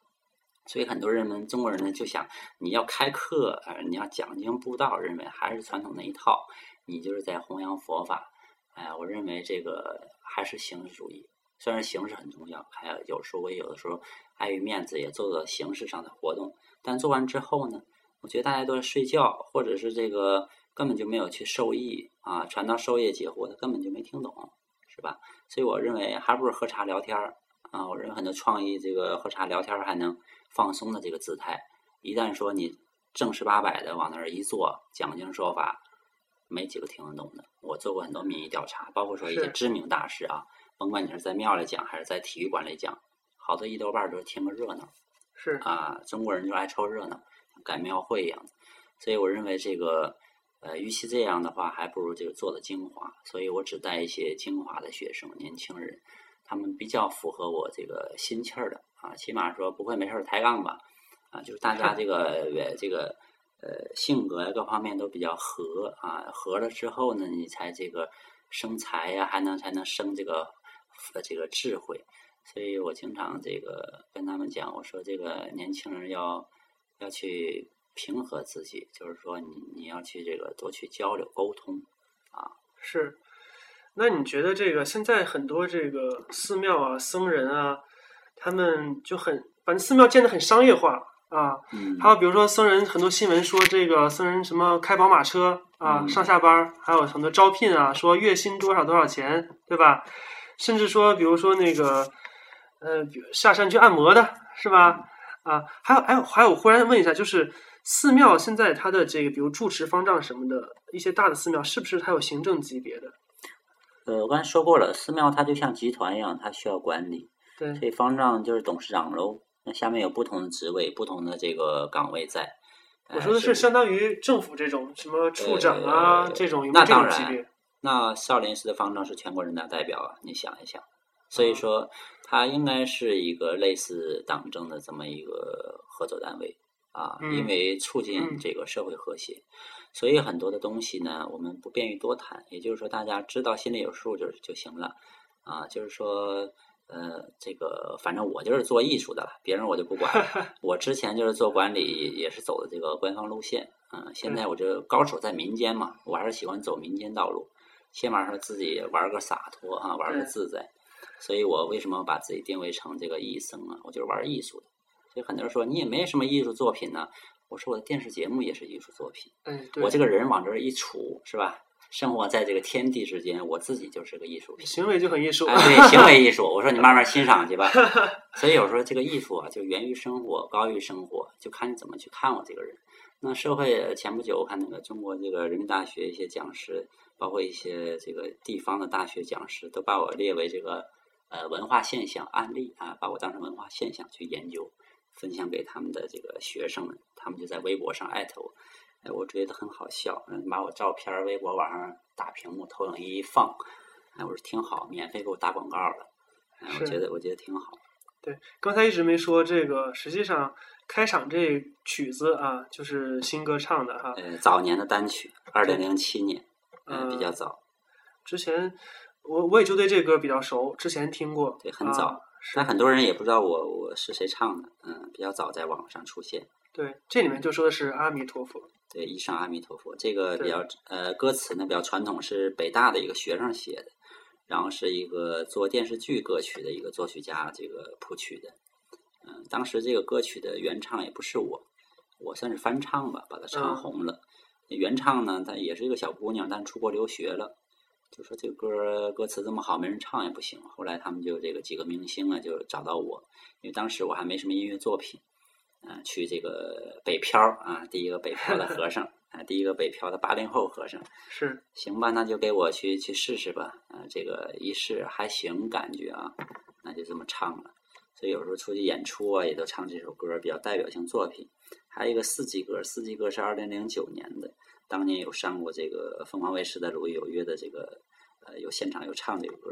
Speaker 2: 所以很多人们，中国人呢就想，你要开课，呃，你要讲经布道，认为还是传统那一套，你就是在弘扬佛法。哎，我认为这个还是形式主义。虽然形式很重要，还有有时候我有的时候碍于面子也做做形式上的活动，但做完之后呢，我觉得大家都在睡觉，或者是这个根本就没有去受益啊，传道授业解惑，他根本就没听懂，是吧？所以我认为还不如喝茶聊天儿啊。我认为很多创意，这个喝茶聊天还能。放松的这个姿态，一旦说你正十八百的往那儿一坐，讲经说法，没几个听得懂的。我做过很多民意调查，包括说一些知名大师啊，甭管你是在庙里讲还是在体育馆里讲，好多一多半都是听个热闹。
Speaker 1: 是
Speaker 2: 啊，中国人就爱凑热闹，赶庙会一样的。所以我认为这个，呃，与其这样的话，还不如这个做的精华。所以我只带一些精华的学生、年轻人，他们比较符合我这个心气儿的。啊，起码说不会没事抬杠吧？啊，就是大家这个这个呃性格呀各方面都比较和啊，和了之后呢，你才这个生财呀，还能才能生这个这个智慧。所以我经常这个跟他们讲，我说这个年轻人要要去平和自己，就是说你你要去这个多去交流沟通啊。
Speaker 1: 是，那你觉得这个现在很多这个寺庙啊，僧人啊？他们就很，反正寺庙建的很商业化啊。还有比如说僧人很多新闻说这个僧人什么开宝马车啊，上下班，还有很多招聘啊，说月薪多少多少钱，对吧？甚至说比如说那个呃下山去按摩的是吧？啊，还有还有还有，忽然问一下，就是寺庙现在它的这个比如住持方丈什么的一些大的寺庙，是不是它有行政级别的？
Speaker 2: 呃，我刚才说过了，寺庙它就像集团一样，它需要管理。
Speaker 1: 对。
Speaker 2: 所以方丈就是董事长喽，那下面有不同的职位、不同的这个岗位在。
Speaker 1: 我说的是相当于政府这种什么处长啊这种，
Speaker 2: 那当然。那少林寺的方丈是全国人大代表啊，你想一想。所以说它应该是一个类似党政的这么一个合作单位啊，
Speaker 1: 嗯
Speaker 2: 因为促进
Speaker 1: 嗯
Speaker 2: 这个社会和谐，所以很多的东西呢，我们不便于多谈。也就是说，大家知道心里有数就就行了啊。就是说，呃，这个反正我就是做艺术的了，别人我就不管了。我之前就是做管理，也是走的这个官方路线，嗯，现在我这个高手在民间嘛，我还是喜欢走民间道路，起码说自己玩个洒脱啊，玩个自在。所以我为什么把自己定位成这个艺僧啊？我就是玩艺术的。所以很多人说你也没什么艺术作品呢，我说我的电视节目也是艺术作品。
Speaker 1: 嗯，对，
Speaker 2: 我这个人往这儿一杵，是吧？生活在这个天地之间，我自己就是个艺术品。
Speaker 1: 行为就很艺术。
Speaker 2: 哎，对，行为艺术。我说你慢慢欣赏去吧。所以有时候这个艺术啊，就源于生活，高于生活，就看你怎么去看我这个人。那社会前不久我看那个中国这个人民大学一些讲师，包括一些这个地方的大学讲师，都把我列为这个呃文化现象案例啊，把我当成文化现象去研究，分享给他们的这个学生们，他们就在微博上艾特我。哎，我觉得很好笑，嗯，把我照片儿微博网上大屏幕投影仪一放，哎，我说挺好，免费给我打广告了，哎，我觉得我觉得挺好。
Speaker 1: 对，刚才一直没说这个，实际上开场这曲子啊，就是新歌唱的哈。
Speaker 2: 呃，早年的单曲，二零零七年，嗯、比较
Speaker 1: 嗯
Speaker 2: 早，
Speaker 1: 之前我我也就对这歌比较熟，之前听过。
Speaker 2: 对很早但很多人也不知道我我是谁唱的，嗯，比较早在网上出现。
Speaker 1: 对，这里面就说的是阿弥陀佛。
Speaker 2: 对，一上阿弥陀佛，这个比较呃歌词呢比较传统，是北大的一个学生写的，然后是一个做电视剧歌曲的一个作曲家这个谱曲的，嗯，当时这个歌曲的原唱也不是我，我算是翻唱吧，把它唱
Speaker 1: 嗯
Speaker 2: 红了。原唱呢，她也是一个小姑娘，但出国留学了，就说这歌歌词这么好，没人唱也不行。后来他们就这个几个明星啊，就找到我，因为当时我还没什么音乐作品，嗯、去这个北漂啊，第一个北漂的和尚啊，第一个北漂的八零后和尚，
Speaker 1: 是，
Speaker 2: 行吧，那就给我去去试试吧，啊，这个一试还行，感觉啊，那就这么唱了。所以有时候出去演出啊，也都唱这首歌，比较代表性作品。还有一个四季歌，四季歌是二零零九年的，当年有上过这个凤凰卫视的《鲁豫有约》的这个呃有现场有唱这个歌，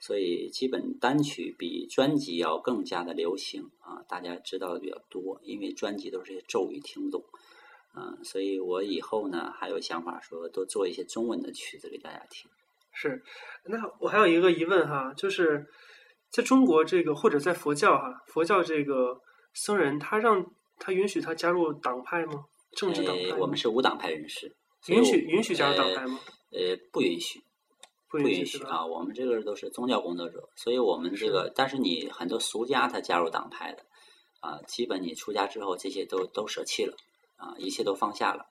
Speaker 2: 所以基本单曲比专辑要更加的流行啊，大家知道的比较多，因为专辑都是些咒语听不懂。嗯，所以我以后呢还有想法说多做一些中文的曲子给大家听。
Speaker 1: 是，那我还有一个疑问哈，就是在中国这个或者在佛教哈，佛教这个僧人他让他允许他加入党派吗？政治党派？
Speaker 2: 呃，我们是无党派人士，
Speaker 1: 允许允许加入党派吗？
Speaker 2: 呃？呃，不允许，
Speaker 1: 不
Speaker 2: 不
Speaker 1: 允
Speaker 2: 许啊！我们这个都是宗教工作者，所以我们这个，但是你很多俗家他加入党派的啊，基本你出家之后这些都都舍弃了啊，一切都放下了。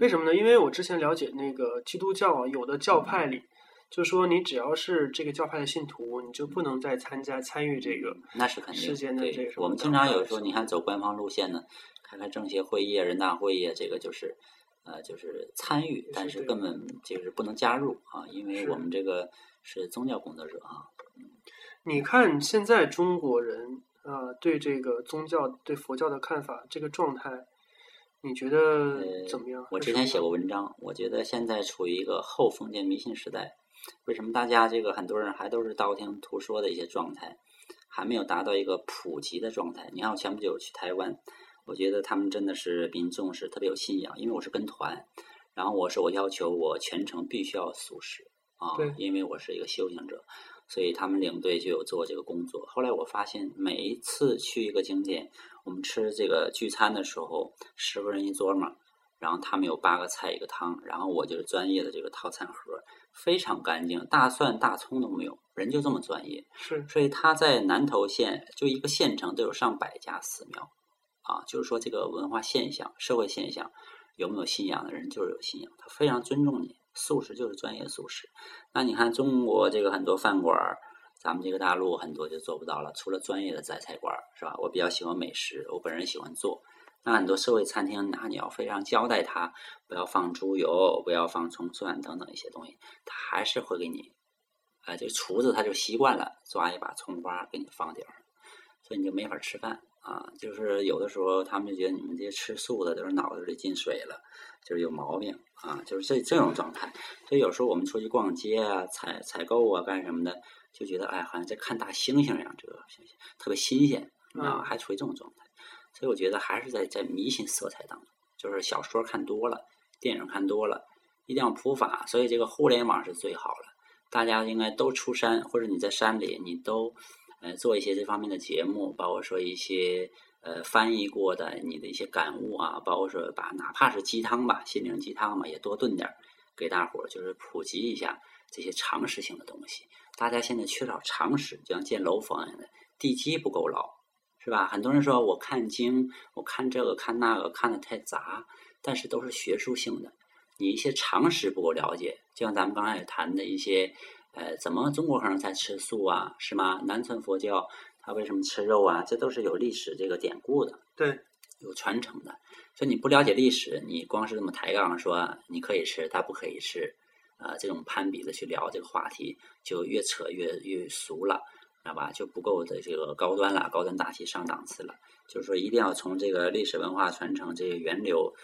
Speaker 1: 为什么呢？因为我之前了解那个基督教啊，有的教派里就说你只要是这个教派的信徒，你就不能再参加参与这个
Speaker 2: 那是肯定
Speaker 1: 的这个
Speaker 2: 对我们经常有时候你看走官方路线呢，开开政协会议啊、人大会议啊，这个就是呃就是参与，但是根本就是不能加入啊，因为我们这个是宗教工作者啊。
Speaker 1: 你看现在中国人啊、对这个宗教、对佛教的看法，这个状态，你觉得
Speaker 2: 呃
Speaker 1: 怎么样？
Speaker 2: 我之前写过文章，我觉得现在处于一个后封建迷信时代。为什么大家这个很多人还都是道听途说的一些状态，还没有达到一个普及的状态？你看我前不久去台湾，我觉得他们真的是民众是特别有信仰，因为我是跟团，然后我是我要求我全程必须要素食啊，因为我是一个修行者，所以他们领队就有做这个工作。后来我发现，每一次去一个景点，我们吃这个聚餐的时候，十个人一桌嘛，然后他们有八个菜一个汤，然后我就是专业的这个套餐盒，非常干净，大蒜大葱都没有，人就这么专业。
Speaker 1: 是
Speaker 2: 所以他在南投县就一个县城都有上百家寺庙，啊，就是说这个文化现象、社会现象，有没有信仰的人就是有信仰，他非常尊重你，素食就是专业素食。那你看中国这个很多饭馆，咱们这个大陆很多就做不到了，除了专业的摘菜馆是吧？我比较喜欢美食，我本人喜欢做。那很多社会餐厅，那你要非常交代他，不要放猪油，不要放葱蒜等等一些东西，他还是会给你，啊、这厨子他就习惯了抓一把葱花给你放点儿，所以你就没法吃饭啊，就是有的时候他们就觉得你们这些吃素的都是脑子里进水了，就是有毛病啊，就是这这种状态。所以有时候我们出去逛街啊、采采购啊、干什么的，就觉得哎，好像在看大猩猩一样，这个特别新鲜啊，还处于这种状态。所以我觉得还是在在迷信色彩当中，就是小说看多了，电影看多了，一定要普法。所以这个互联网是最好了，大家应该都出山，或者你在山里，你都。呃，做一些这方面的节目，包括说一些呃翻译过的你的一些感悟啊，包括说把哪怕是鸡汤吧，心灵鸡汤嘛，也多炖点儿，给大伙儿就是普及一下这些常识性的东西。大家现在缺少常识，就像建楼房一样的，地基不够牢，是吧？很多人说我看经，我看这个看那个看的太杂，但是都是学术性的，你一些常识不够了解，就像咱们刚才也谈的一些。呃，怎么中国和尚才吃素啊？是吗？南传佛教他为什么吃肉啊？这都是有历史这个典故的，
Speaker 1: 对，
Speaker 2: 有传承的。所以你不了解历史，你光是这么抬杠说你可以吃，他不可以吃，啊，这种攀比的去聊这个话题，就越扯越越俗了，知道吧？就不够的这个高端了，高端大气上档次了。就是说，一定要从这个历史文化传承这个源流，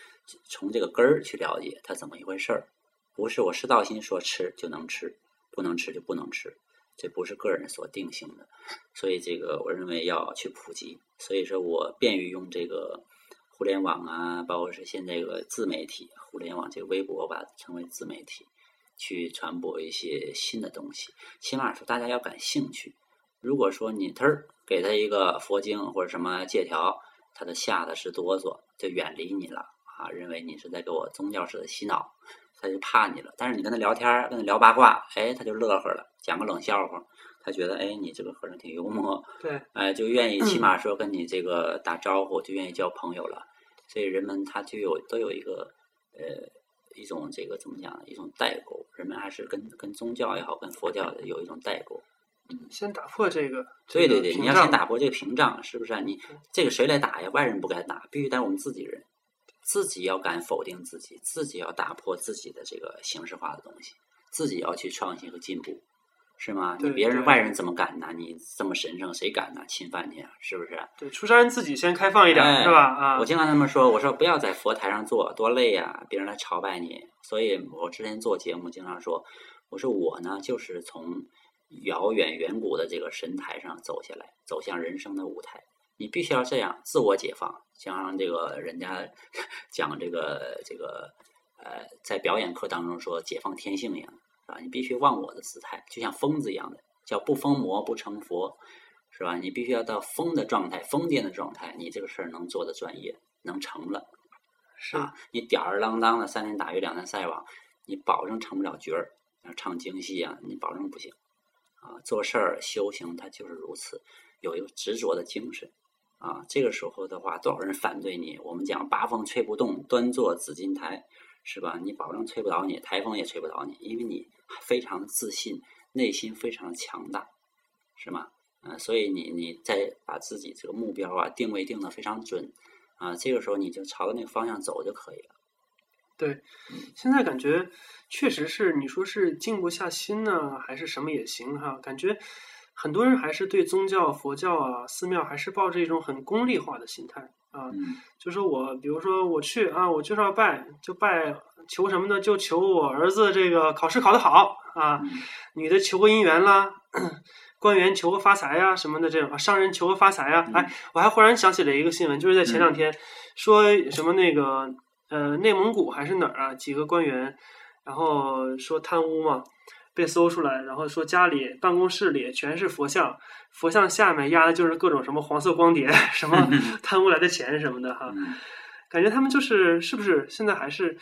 Speaker 2: 从这个根儿去了解它怎么一回事儿，不是我师道心说吃就能吃。不能吃就不能吃，这不是个人所定性的，所以这个我认为要去普及。所以说我便于用这个互联网啊，包括是现在这个自媒体，互联网这个微博吧，成为自媒体，去传播一些新的东西。起码说大家要感兴趣。如果说你忒儿给他一个佛经或者什么借条，他的吓得是哆嗦，就远离你了啊，认为你是在给我宗教式的洗脑。他就怕你了，但是你跟他聊天跟他聊八卦，哎，他就乐呵了，讲个冷笑话，他觉得哎，你这个和尚挺幽默，
Speaker 1: 对，
Speaker 2: 哎，就愿意起码说跟你这个打招呼，就愿意交朋友了。所以人们他就有都有一个呃一种这个怎么讲呢，一种代沟，人们还是跟跟宗教也好，跟佛教的有一种代沟。
Speaker 1: 嗯，先打破这个，
Speaker 2: 对对对，你要先打破这个屏障，是不是？你这个谁来打呀？外人不该打，必须得我们自己人。自己要敢否定自己，自己要打破自己的这个形式化的东西，自己要去创新和进步，是吗？你别人外人怎么敢呢？你这么神圣，谁敢呢？侵犯你啊？是不是？
Speaker 1: 对，出山自己先开放一点，是吧？啊！
Speaker 2: 我经常他们说，我说不要在佛台上坐，多累呀，别人来朝拜你。所以我之前做节目经常说，我说我呢，就是从遥远远古的这个神台上走下来，走向人生的舞台。你必须要这样自我解放，像这个人家 讲这个这个呃，在表演课当中说解放天性一样，是吧？你必须忘我的姿态，就像疯子一样的，叫不疯魔不成佛，是吧？你必须要到疯的状态、疯癫的状态，你这个事儿能做的专业，能成了，
Speaker 1: 是
Speaker 2: 啊。你吊儿郎当的三天打鱼两天晒网，你保证成不了角儿。唱京戏啊，你保证不行啊。做事儿修行，它就是如此，有一个执着的精神。啊，这个时候的话，多少人反对你？我们讲八风吹不动，端坐紫金台，是吧？你保证吹不倒你，台风也吹不倒你，因为你非常自信，内心非常强大，是吗？嗯，所以你你再把自己这个目标啊定位定的非常准，啊，这个时候你就朝着那个方向走就可以了。
Speaker 1: 对，现在感觉确实是你说是静不下心呢，还是什么也行哈？感觉。很多人还是对宗教、佛教啊、寺庙还是抱着一种很功利化的心态啊，就说我，比如说我去啊，我就是要拜，就拜求什么呢？就求我儿子这个考试考得好啊，女的求个姻缘啦，官员求个发财呀什么的这种，商人求个发财呀。哎，我还忽然想起了一个新闻，就是在前两天说什么那个呃内蒙古还是哪儿啊，几个官员然后说贪污嘛。被搜出来，然后说家里办公室里全是佛像，佛像下面压的就是各种什么黄色光碟，什么 贪污来的钱什么的哈。感觉他们就是是不是现在还是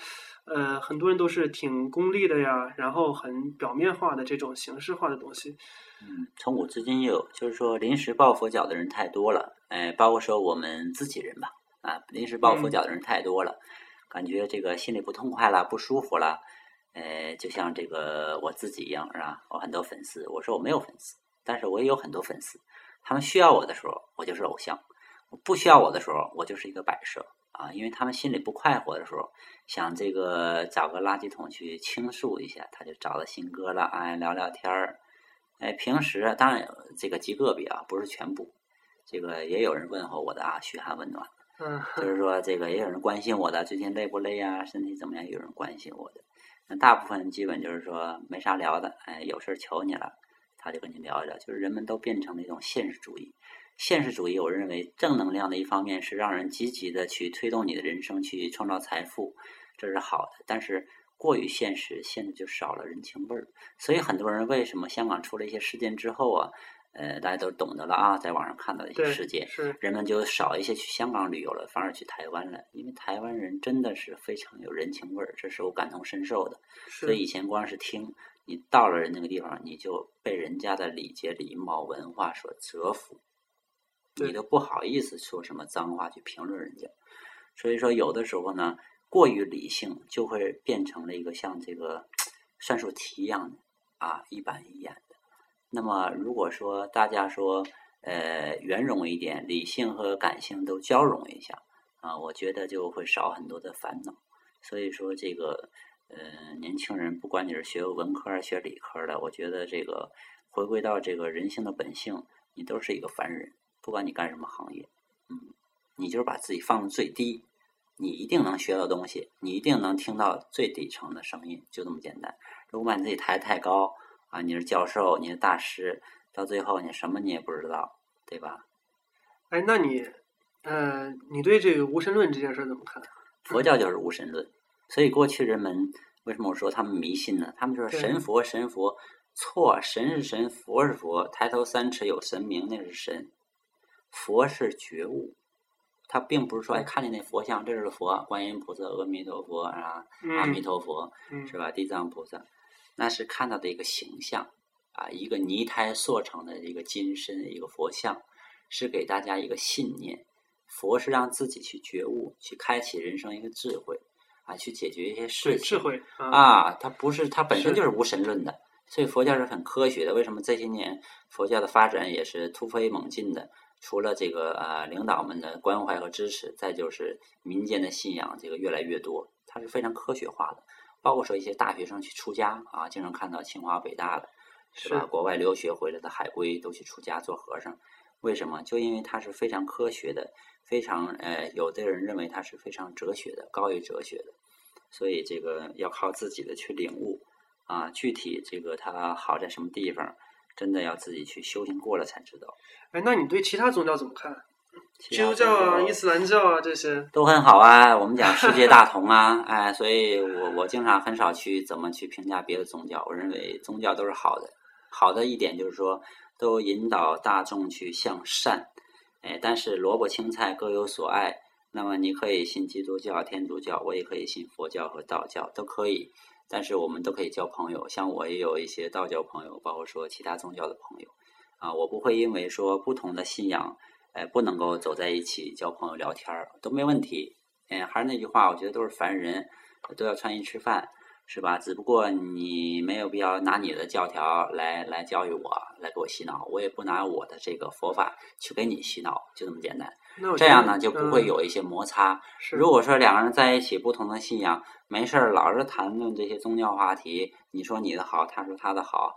Speaker 1: 呃很多人都是挺功利的呀，然后很表面化的这种形式化的东西。
Speaker 2: 嗯，从古至今有，就是说临时抱佛脚的人太多了，哎，包括说我们自己人吧，啊，临时抱佛脚的人太多了，感觉这个心里不痛快了，不舒服了。呃，就像这个我自己一样，是吧？我很多粉丝，我说我没有粉丝，但是我也有很多粉丝。他们需要我的时候，我就是偶像；我不需要我的时候，我就是一个摆设啊。因为他们心里不快活的时候，想这个找个垃圾桶去倾诉一下，他就找到新歌了，哎，聊聊天儿。哎，平时当然这个极个别啊，不是全部。这个也有人问候我的啊，嘘寒问暖。
Speaker 1: 嗯，
Speaker 2: 就是说这个也有人关心我的，最近累不累啊？身体怎么样？有人关心我的。那大部分基本就是说没啥聊的，哎，有事儿求你了，他就跟你聊一聊。就是人们都变成了一种现实主义。现实主义，我认为正能量的一方面是让人积极的去推动你的人生，去创造财富，这是好的。但是过于现实，现在就少了人情味儿。所以很多人为什么香港出了一些事件之后啊？呃，大家都懂得了啊，在网上看到的一些事件，
Speaker 1: 是
Speaker 2: 人们就少一些去香港旅游了，反而去台湾了，因为台湾人真的是非常有人情味儿，这是我感同身受的。所以以前光是听，你到了人那个地方，你就被人家的礼节礼貌文化所折服，你都不好意思说什么脏话去评论人家。所以说，有的时候呢，过于理性就会变成了一个像这个 算术题一样的啊，一板一眼。那么，如果说大家说，呃，圆融一点，理性和感性都交融一下，啊，我觉得就会少很多的烦恼。所以说，这个，呃，年轻人，不管你是学文科还是学理科的，我觉得这个回归到这个人性的本性，你都是一个凡人，不管你干什么行业，嗯，你就是把自己放到最低，你一定能学到东西，你一定能听到最底层的声音，就这么简单。如果把你自己抬太高，啊，你是教授，你是大师，到最后你什么你也不知道，对吧？
Speaker 1: 哎，那你，呃，你对这个无神论这件事怎么看？
Speaker 2: 佛教就是无神论，所以过去人们为什么我说他们迷信呢？他们就是神佛神佛，错，神是神，佛是佛，抬头三尺有神明，那是神，佛是觉悟，他并不是说哎，看见那佛像，这是佛，观音菩萨、阿弥陀佛啊，阿弥陀佛，是吧？地藏菩萨。那是看到的一个形象，啊，一个泥胎塑成的一个金身，一个佛像，是给大家一个信念。佛是让自己去觉悟，去开启人生一个智慧，啊，去解决一些事情。
Speaker 1: 智慧
Speaker 2: 啊，它不是，它本身就是无神论的。所以佛教是很科学的。为什么这些年佛教的发展也是突飞猛进的？除了这个呃领导们的关怀和支持，再就是民间的信仰这个越来越多，它是非常科学化的。包括说一些大学生去出家啊，经常看到清华北大的，是吧？国外留学回来的海归都去出家做和尚，为什么？就因为他是非常科学的，非常呃，有的人认为他是非常哲学的，高于哲学的，所以这个要靠自己的去领悟啊。具体这个它好在什么地方，真的要自己去修行过了才知道。
Speaker 1: 哎，那你对其他宗教怎么看？基督教啊，伊斯兰教啊，这些
Speaker 2: 都很好啊。我们讲世界大同啊，哎，所以我我经常很少去怎么去评价别的宗教。我认为宗教都是好的，好的一点就是说都引导大众去向善。哎，但是萝卜青菜各有所爱。那么你可以信基督教、天主教，我也可以信佛教和道教，都可以。但是我们都可以交朋友，像我也有一些道教朋友，包括说其他宗教的朋友啊。我不会因为说不同的信仰。哎，不能够走在一起交朋友聊天儿都没问题。嗯，还是那句话，我觉得都是凡人，都要穿衣吃饭，是吧？只不过你没有必要拿你的教条来来教育我，来给我洗脑。我也不拿我的这个佛法去给你洗脑，就这么简单。这样呢，就不会有一些摩擦。如果说两个人在一起，不同的信仰，没事儿老是谈论这些宗教话题，你说你的好，他说他的好。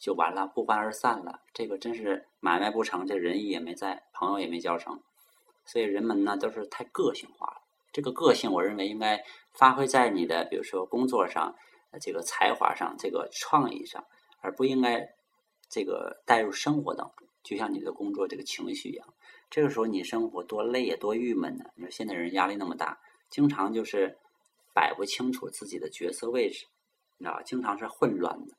Speaker 2: 就完了，不欢而散了。这个真是买卖不成，这仁义也没在，朋友也没交成。所以人们呢都是太个性化了。这个个性，我认为应该发挥在你的，比如说工作上，这个才华上，这个创意上，而不应该这个带入生活当中。就像你的工作这个情绪一样，这个时候你生活多累呀，多郁闷呢。你说现在人压力那么大，经常就是摆不清楚自己的角色位置，你知道吧？经常是混乱的。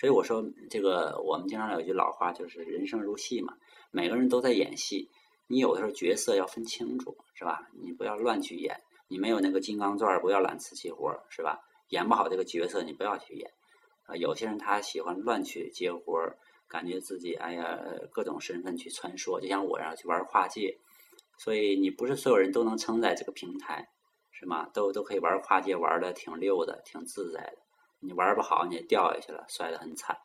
Speaker 2: 所以我说，这个我们经常有句老话，就是人生如戏嘛，每个人都在演戏。你有的时候角色要分清楚，是吧？你不要乱去演。你没有那个金刚钻，不要揽瓷器活，是吧？演不好这个角色，你不要去演。啊，有些人他喜欢乱去接活儿，感觉自己哎呀各种身份去穿梭，就像我这样去玩跨界。所以你不是所有人都能撑在这个平台，是吗？都都可以玩跨界，玩的挺溜的，挺自在的。你玩不好，你也掉下去了，摔得很惨，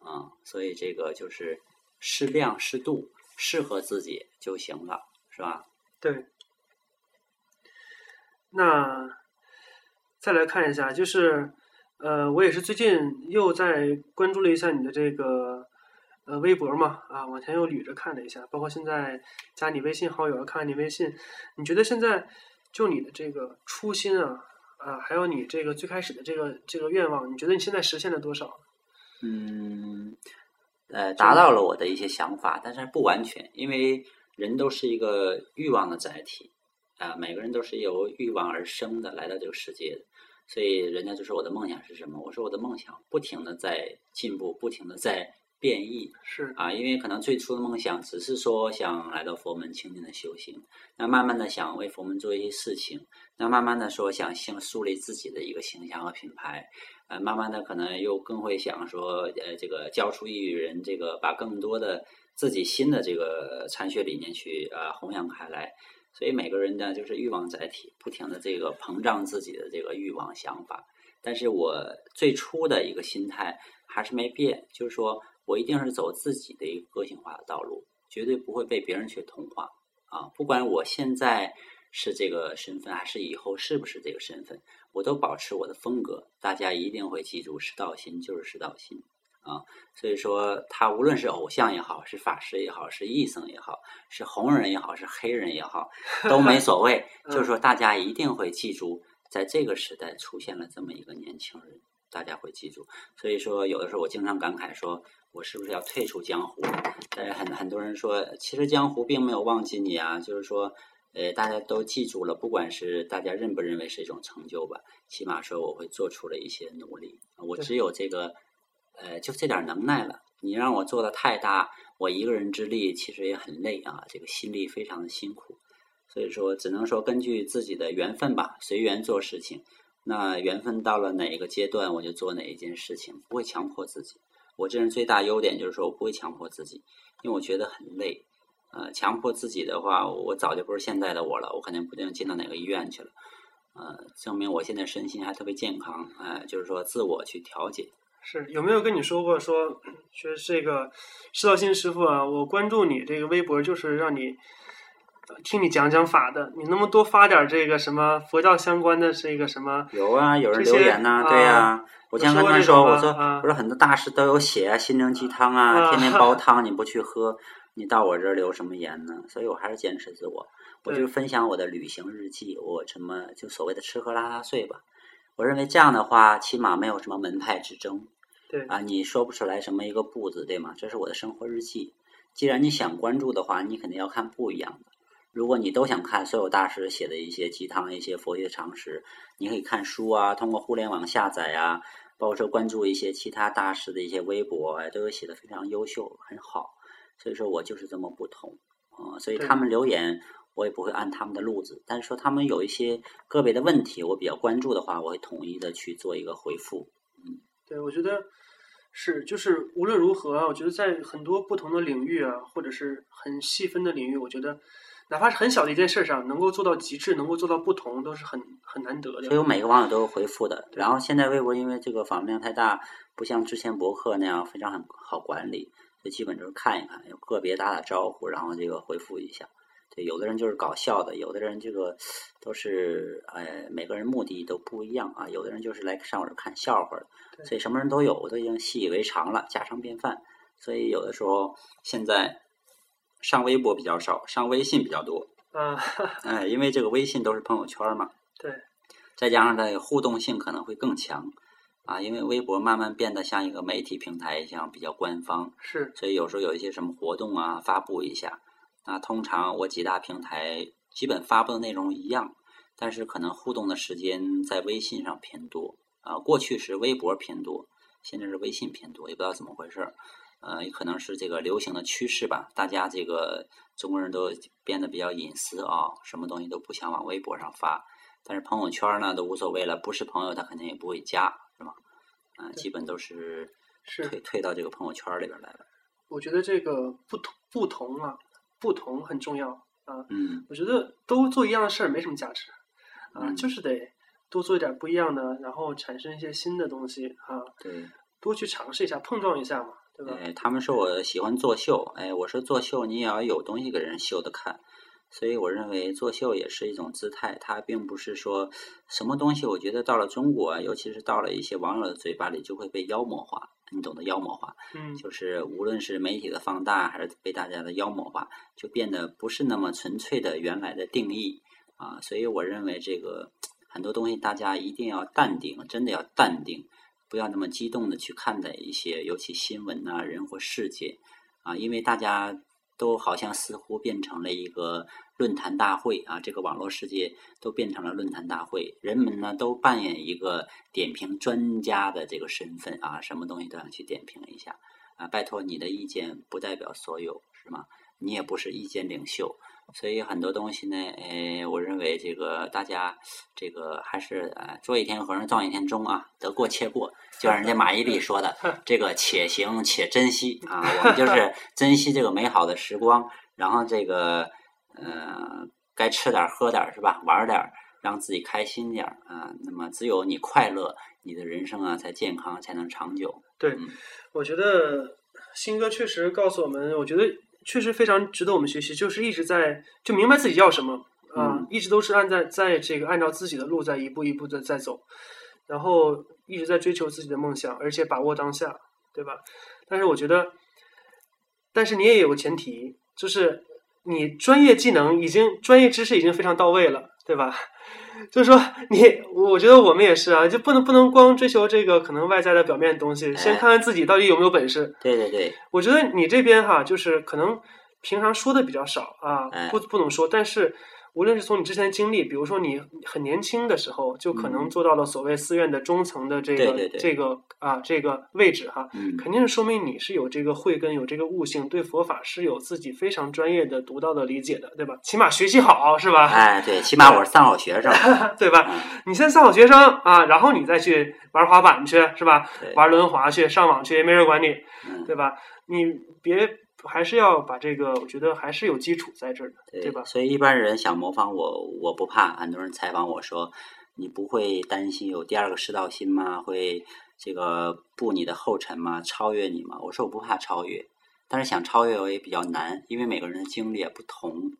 Speaker 2: 啊，所以这个就是适量适度，适合自己就行了，是吧？
Speaker 1: 对。那再来看一下，就是呃，我也是最近又在关注了一下你的这个呃微博嘛，啊，往前又捋着看了一下，包括现在加你微信好友，看看你微信，你觉得现在就你的这个初心啊，啊，还有你这个最开始的这个这个愿望，你觉得你现在实现了多少？
Speaker 2: 嗯，呃，达到了我的一些想法，但是不完全，因为人都是一个欲望的载体啊，每个人都是由欲望而生的，来到这个世界的。所以人家就说我的梦想是什么？我说我的梦想不停的在进步，不停的在变异。
Speaker 1: 是
Speaker 2: 啊，因为可能最初的梦想只是说想来到佛门清净的修行，那慢慢的想为佛门做一些事情，那慢慢的说想先树立自己的一个形象和品牌，呃，慢慢的可能又更会想说，呃，这个教出一语人，这个把更多的自己新的这个禅学理念去啊弘扬开来。所以每个人呢，就是欲望载体，不停的这个膨胀自己的这个欲望想法。但是我最初的一个心态还是没变，就是说我一定是走自己的一个个性化的道路，绝对不会被别人去同化啊！不管我现在是这个身份，还是以后是不是这个身份，我都保持我的风格。大家一定会记住，是道心就是是道心。啊，所以说他无论是偶像也好，是法师也好，是异僧也好，是红人也好，是黑人也好，都没所谓。就是说，大家一定会记住，在这个时代出现了这么一个年轻人，大家会记住。所以说，有的时候我经常感慨说，我是不是要退出江湖？但是很很多人说，其实江湖并没有忘记你啊。就是说，呃，大家都记住了，不管是大家认不认为是一种成就吧，起码说我会做出了一些努力。我只有这个。呃，就这点能耐了。你让我做的太大，我一个人之力其实也很累啊，这个心力非常的辛苦。所以说，只能说根据自己的缘分吧，随缘做事情。那缘分到了哪一个阶段，我就做哪一件事情，不会强迫自己。我这人最大优点就是说我不会强迫自己，因为我觉得很累。呃，强迫自己的话，我早就不是现在的我了，我肯定不定进到哪个医院去了。呃，证明我现在身心还特别健康。哎，就是说自我去调节。
Speaker 1: 是有没有跟你说过说说 这个释道新师傅啊？我关注你这个微博，就是让你听你讲讲法的。你能不能多发点这个什么佛教相关的这个什么？
Speaker 2: 有啊，有人留言呐，对呀。我经常跟他说，我说我说很多大师都有写啊心灵鸡汤啊，天天煲汤你不去喝，你到我这儿留什么言呢？所以我还是坚持自我，我就分享我的旅行日记，我什么就所谓的吃喝拉撒睡吧。我认为这样的话，起码没有什么门派之争。
Speaker 1: 对
Speaker 2: 啊，你说不出来什么一个不字，对吗？这是我的生活日记。既然你想关注的话，你肯定要看不一样的。如果你都想看所有大师写的一些鸡汤、一些佛学常识，你可以看书啊，通过互联网下载啊，包括说关注一些其他大师的一些微博，都有写的非常优秀，很好。所以说我就是这么不同啊，所以他们留言我也不会按他们的路子，但是说他们有一些个别的问题，我比较关注的话，我会统一的去做一个回复。嗯，
Speaker 1: 对，我觉得。是，就是无论如何啊，我觉得在很多不同的领域啊，或者是很细分的领域，我觉得哪怕是很小的一件事上，能够做到极致，能够做到不同，都是很很难得的。
Speaker 2: 所以我每个网友都有回复的。然后现在微博因为这个访问量太大，不像之前博客那样非常很好管理，所以基本就是看一看，有个别打打招呼，然后这个回复一下。对，有的人就是搞笑的，有的人这个都是，哎，每个人目的都不一样啊。有的人就是来上我这看笑话的，所以什么人都有，我都已经习以为常了，家常便饭。所以有的时候现在上微博比较少，上微信比较多。
Speaker 1: 啊，
Speaker 2: 哎，因为这个微信都是朋友圈嘛。
Speaker 1: 对。
Speaker 2: 再加上它的互动性可能会更强啊，因为微博慢慢变得像一个媒体平台一样比较官方。
Speaker 1: 是。
Speaker 2: 所以有时候有一些什么活动啊，发布一下。那通常我几大平台基本发布的内容一样，但是可能互动的时间在微信上偏多啊。过去是微博偏多，现在是微信偏多，也不知道怎么回事儿。呃，也可能是这个流行的趋势吧。大家这个中国人都变得比较隐私啊，什么东西都不想往微博上发。但是朋友圈呢都无所谓了，不是朋友他肯定也不会加，是吗？嗯，基本都是退退到这个朋友圈里边来了。
Speaker 1: 我觉得这个不同不同啊。不同很重要啊，
Speaker 2: 嗯，
Speaker 1: 我觉得都做一样的事儿没什么价值，啊，就是得多做一点不一样的，然后产生一些新的东西啊，
Speaker 2: 对，
Speaker 1: 多去尝试一下，碰撞一下嘛，对吧？
Speaker 2: 哎，他们说我喜欢作秀，哎，我说作秀你也要有东西给人秀的看，所以我认为作秀也是一种姿态，它并不是说什么东西，我觉得到了中国，尤其是到了一些网友的嘴巴里，就会被妖魔化。你懂得妖魔化，
Speaker 1: 嗯
Speaker 2: 就是无论是媒体的放大，还是被大家的妖魔化，就变得不是那么纯粹的原来的定义啊。所以我认为这个很多东西大家一定要淡定，真的要淡定，不要那么激动的去看待一些，尤其新闻呐、人或事件。啊，因为大家都好像似乎变成了一个论坛大会啊，这个网络世界都变成了论坛大会，人们呢都扮演一个点评专家的这个身份啊，什么东西都想去点评一下。啊，拜托你的意见不代表所有是吗？你也不是意见领袖，所以很多东西呢，呃，我认为这个大家这个还是呃，做一天和尚撞一天钟啊，得过且过，就像人家马伊琍说的，这个且行且珍惜啊，我们就是珍惜这个美好的时光，然后这个呃，该吃点儿喝点儿是吧？玩儿点儿，让自己开心点儿啊。那么只有你快乐，你的人生啊才健康，才能长久。
Speaker 1: 对
Speaker 2: 嗯，
Speaker 1: 我觉得新哥确实告诉我们，我觉得确实非常值得我们学习，就是一直在就明白自己要什么啊，
Speaker 2: 嗯
Speaker 1: 一直都是按在在这个按照自己的路在一步一步的在走，然后一直在追求自己的梦想，而且把握当下，对吧？但是我觉得，但是你也有个前提，就是你专业技能已经专业知识已经非常到位了，对吧？就是说你，我觉得我们也是啊，就不能不能光追求这个可能外在的表面的东西，先
Speaker 2: 哎
Speaker 1: 看看自己到底有没有本事。
Speaker 2: 对对对，
Speaker 1: 我觉得你这边哈，就是可能平常说的比较少啊
Speaker 2: 哎，
Speaker 1: 不不能说，但是无论是从你之前的经历，比如说你很年轻的时候，就可能
Speaker 2: 嗯
Speaker 1: 做到了所谓寺院的中层的这个这个啊这个位置哈，
Speaker 2: 嗯，
Speaker 1: 肯定是说明你是有这个慧根，有这个悟性，对佛法是有自己非常专业的独到的理解的，对吧？起码学习好是吧？
Speaker 2: 哎，对，起码我是三好学生。
Speaker 1: 对吧？
Speaker 2: 嗯，
Speaker 1: 你先三好学生啊，然后你再去玩滑板去是吧？玩轮滑去，上网去，没人管你，
Speaker 2: 嗯，
Speaker 1: 对吧？你别还是要把这个，我觉得还是有基础在这儿的，
Speaker 2: 对
Speaker 1: 对吧？
Speaker 2: 所以一般人想模仿我，我不怕。很多人采访我说：“你不会担心有第二个世道心吗？会这个步你的后尘吗？超越你吗？”我说我不怕超越，但是想超越我也比较难，因为每个人的经历也不同，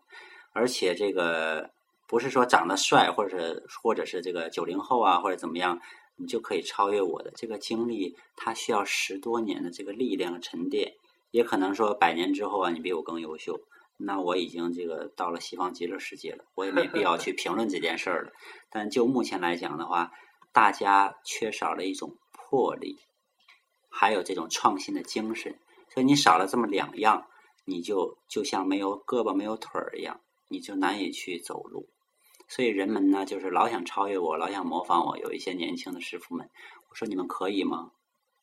Speaker 2: 而且这个不是说长得帅，或者或者是这个九零后啊，或者怎么样，你就可以超越我的这个经历，它需要十多年的这个力量沉淀，也可能说百年之后啊，你比我更优秀。那我已经这个到了西方极乐世界了，我也没必要 去评论这件事儿了。但就目前来讲的话，大家缺少了一种魄力，还有这种创新的精神。所以你少了这么两样，你就就像没有胳膊没有腿儿一样，你就难以去走路。所以人们呢，就是老想超越我，老想模仿我。有一些年轻的师傅们，我说你们可以吗？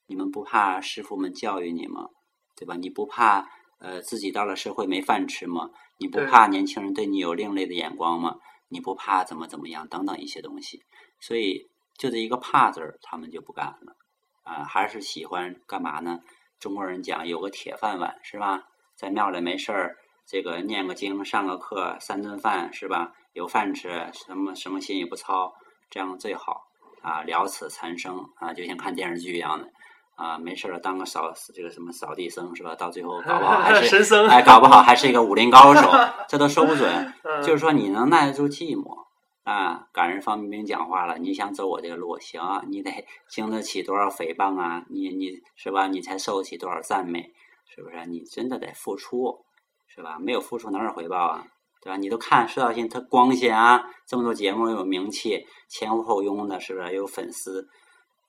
Speaker 2: 你们不怕师傅们教育你吗？对吧？你不怕呃自己到了社会没饭吃吗？你不怕年轻人对你有另类的眼光吗？你不怕怎么怎么样等等一些东西。所以就这一个怕字儿，他们就不干了啊，还是喜欢干嘛呢？中国人讲有个铁饭碗是吧？在庙里没事儿，这个念个经、上个课、三顿饭是吧？有饭吃，什么什么心也不操，这样最好啊。了此残生啊，就像看电视剧一样的啊，没事儿了当个扫这个什么扫地僧是吧？到最后搞不好 还是
Speaker 1: 神僧，
Speaker 2: 哎，搞不好还是一个武林高手，这都说不准。
Speaker 1: 嗯
Speaker 2: 就是说你能耐得住寂寞啊。感人方明讲话了，你想走我这个路，行，你得经得起多少诽谤啊？你你是吧？你才受得起多少赞美，是不是？你真的得付出，是吧？没有付出哪有回报啊？对吧？你都看施道信他光鲜啊，这么多节目又有名气，前呼后拥的，是不是？又有粉丝，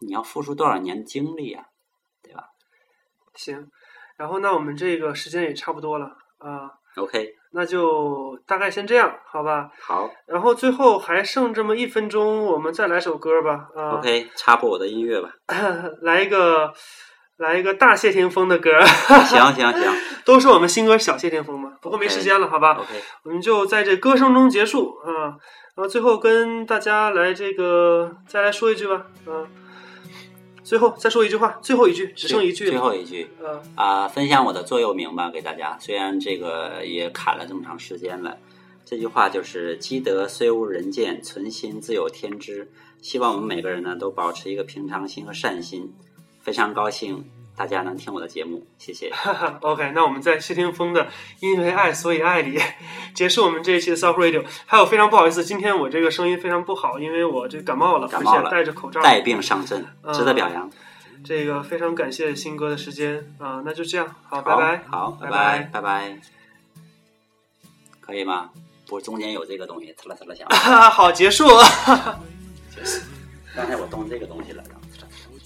Speaker 2: 你要付出多少年的精力啊？
Speaker 1: 行，然后那我们这个时间也差不多了啊
Speaker 2: ，OK，
Speaker 1: 那就大概先这样，好吧？
Speaker 2: 好
Speaker 1: 然后最后还剩这么一分钟，我们再来首歌吧。啊
Speaker 2: ，，OK，插播我的音乐吧。
Speaker 1: 来一个，来一个大谢霆锋的歌，
Speaker 2: 行行行
Speaker 1: 都是我们新歌小谢霆锋嘛。不过没时间了，好吧
Speaker 2: ？，OK，
Speaker 1: 我们就在这歌声中结束啊。然后最后跟大家来这个再来说一句吧，啊，最后再说一句话，最后一句只剩一句
Speaker 2: 最，后一句。
Speaker 1: 啊，
Speaker 2: 啊、分享我的座右铭吧，给大家。虽然这个也砍了这么长时间了，这句话就是“积德虽无人见，存心自有天知”。希望我们每个人呢都保持一个平常心和善心。非常高兴大家能听我的节目，谢谢。
Speaker 1: OK，那我们在谢霆锋的《因为爱所以爱》里结束我们这一期的 Soft Radio。还有非常不好意思，今天我这个声音非常不好，因为我这感冒了，
Speaker 2: 感冒了，
Speaker 1: 戴着口罩，
Speaker 2: 带病上阵，值得表扬。
Speaker 1: 这个非常感谢新哥的时间啊、那就这样，好，
Speaker 2: 好
Speaker 1: 拜拜，
Speaker 2: 好，
Speaker 1: 拜
Speaker 2: 拜，拜拜，可以吗？不，中间有这个东西，呲啦呲啦响。
Speaker 1: 好，结束。
Speaker 2: 刚才我动这个东西了。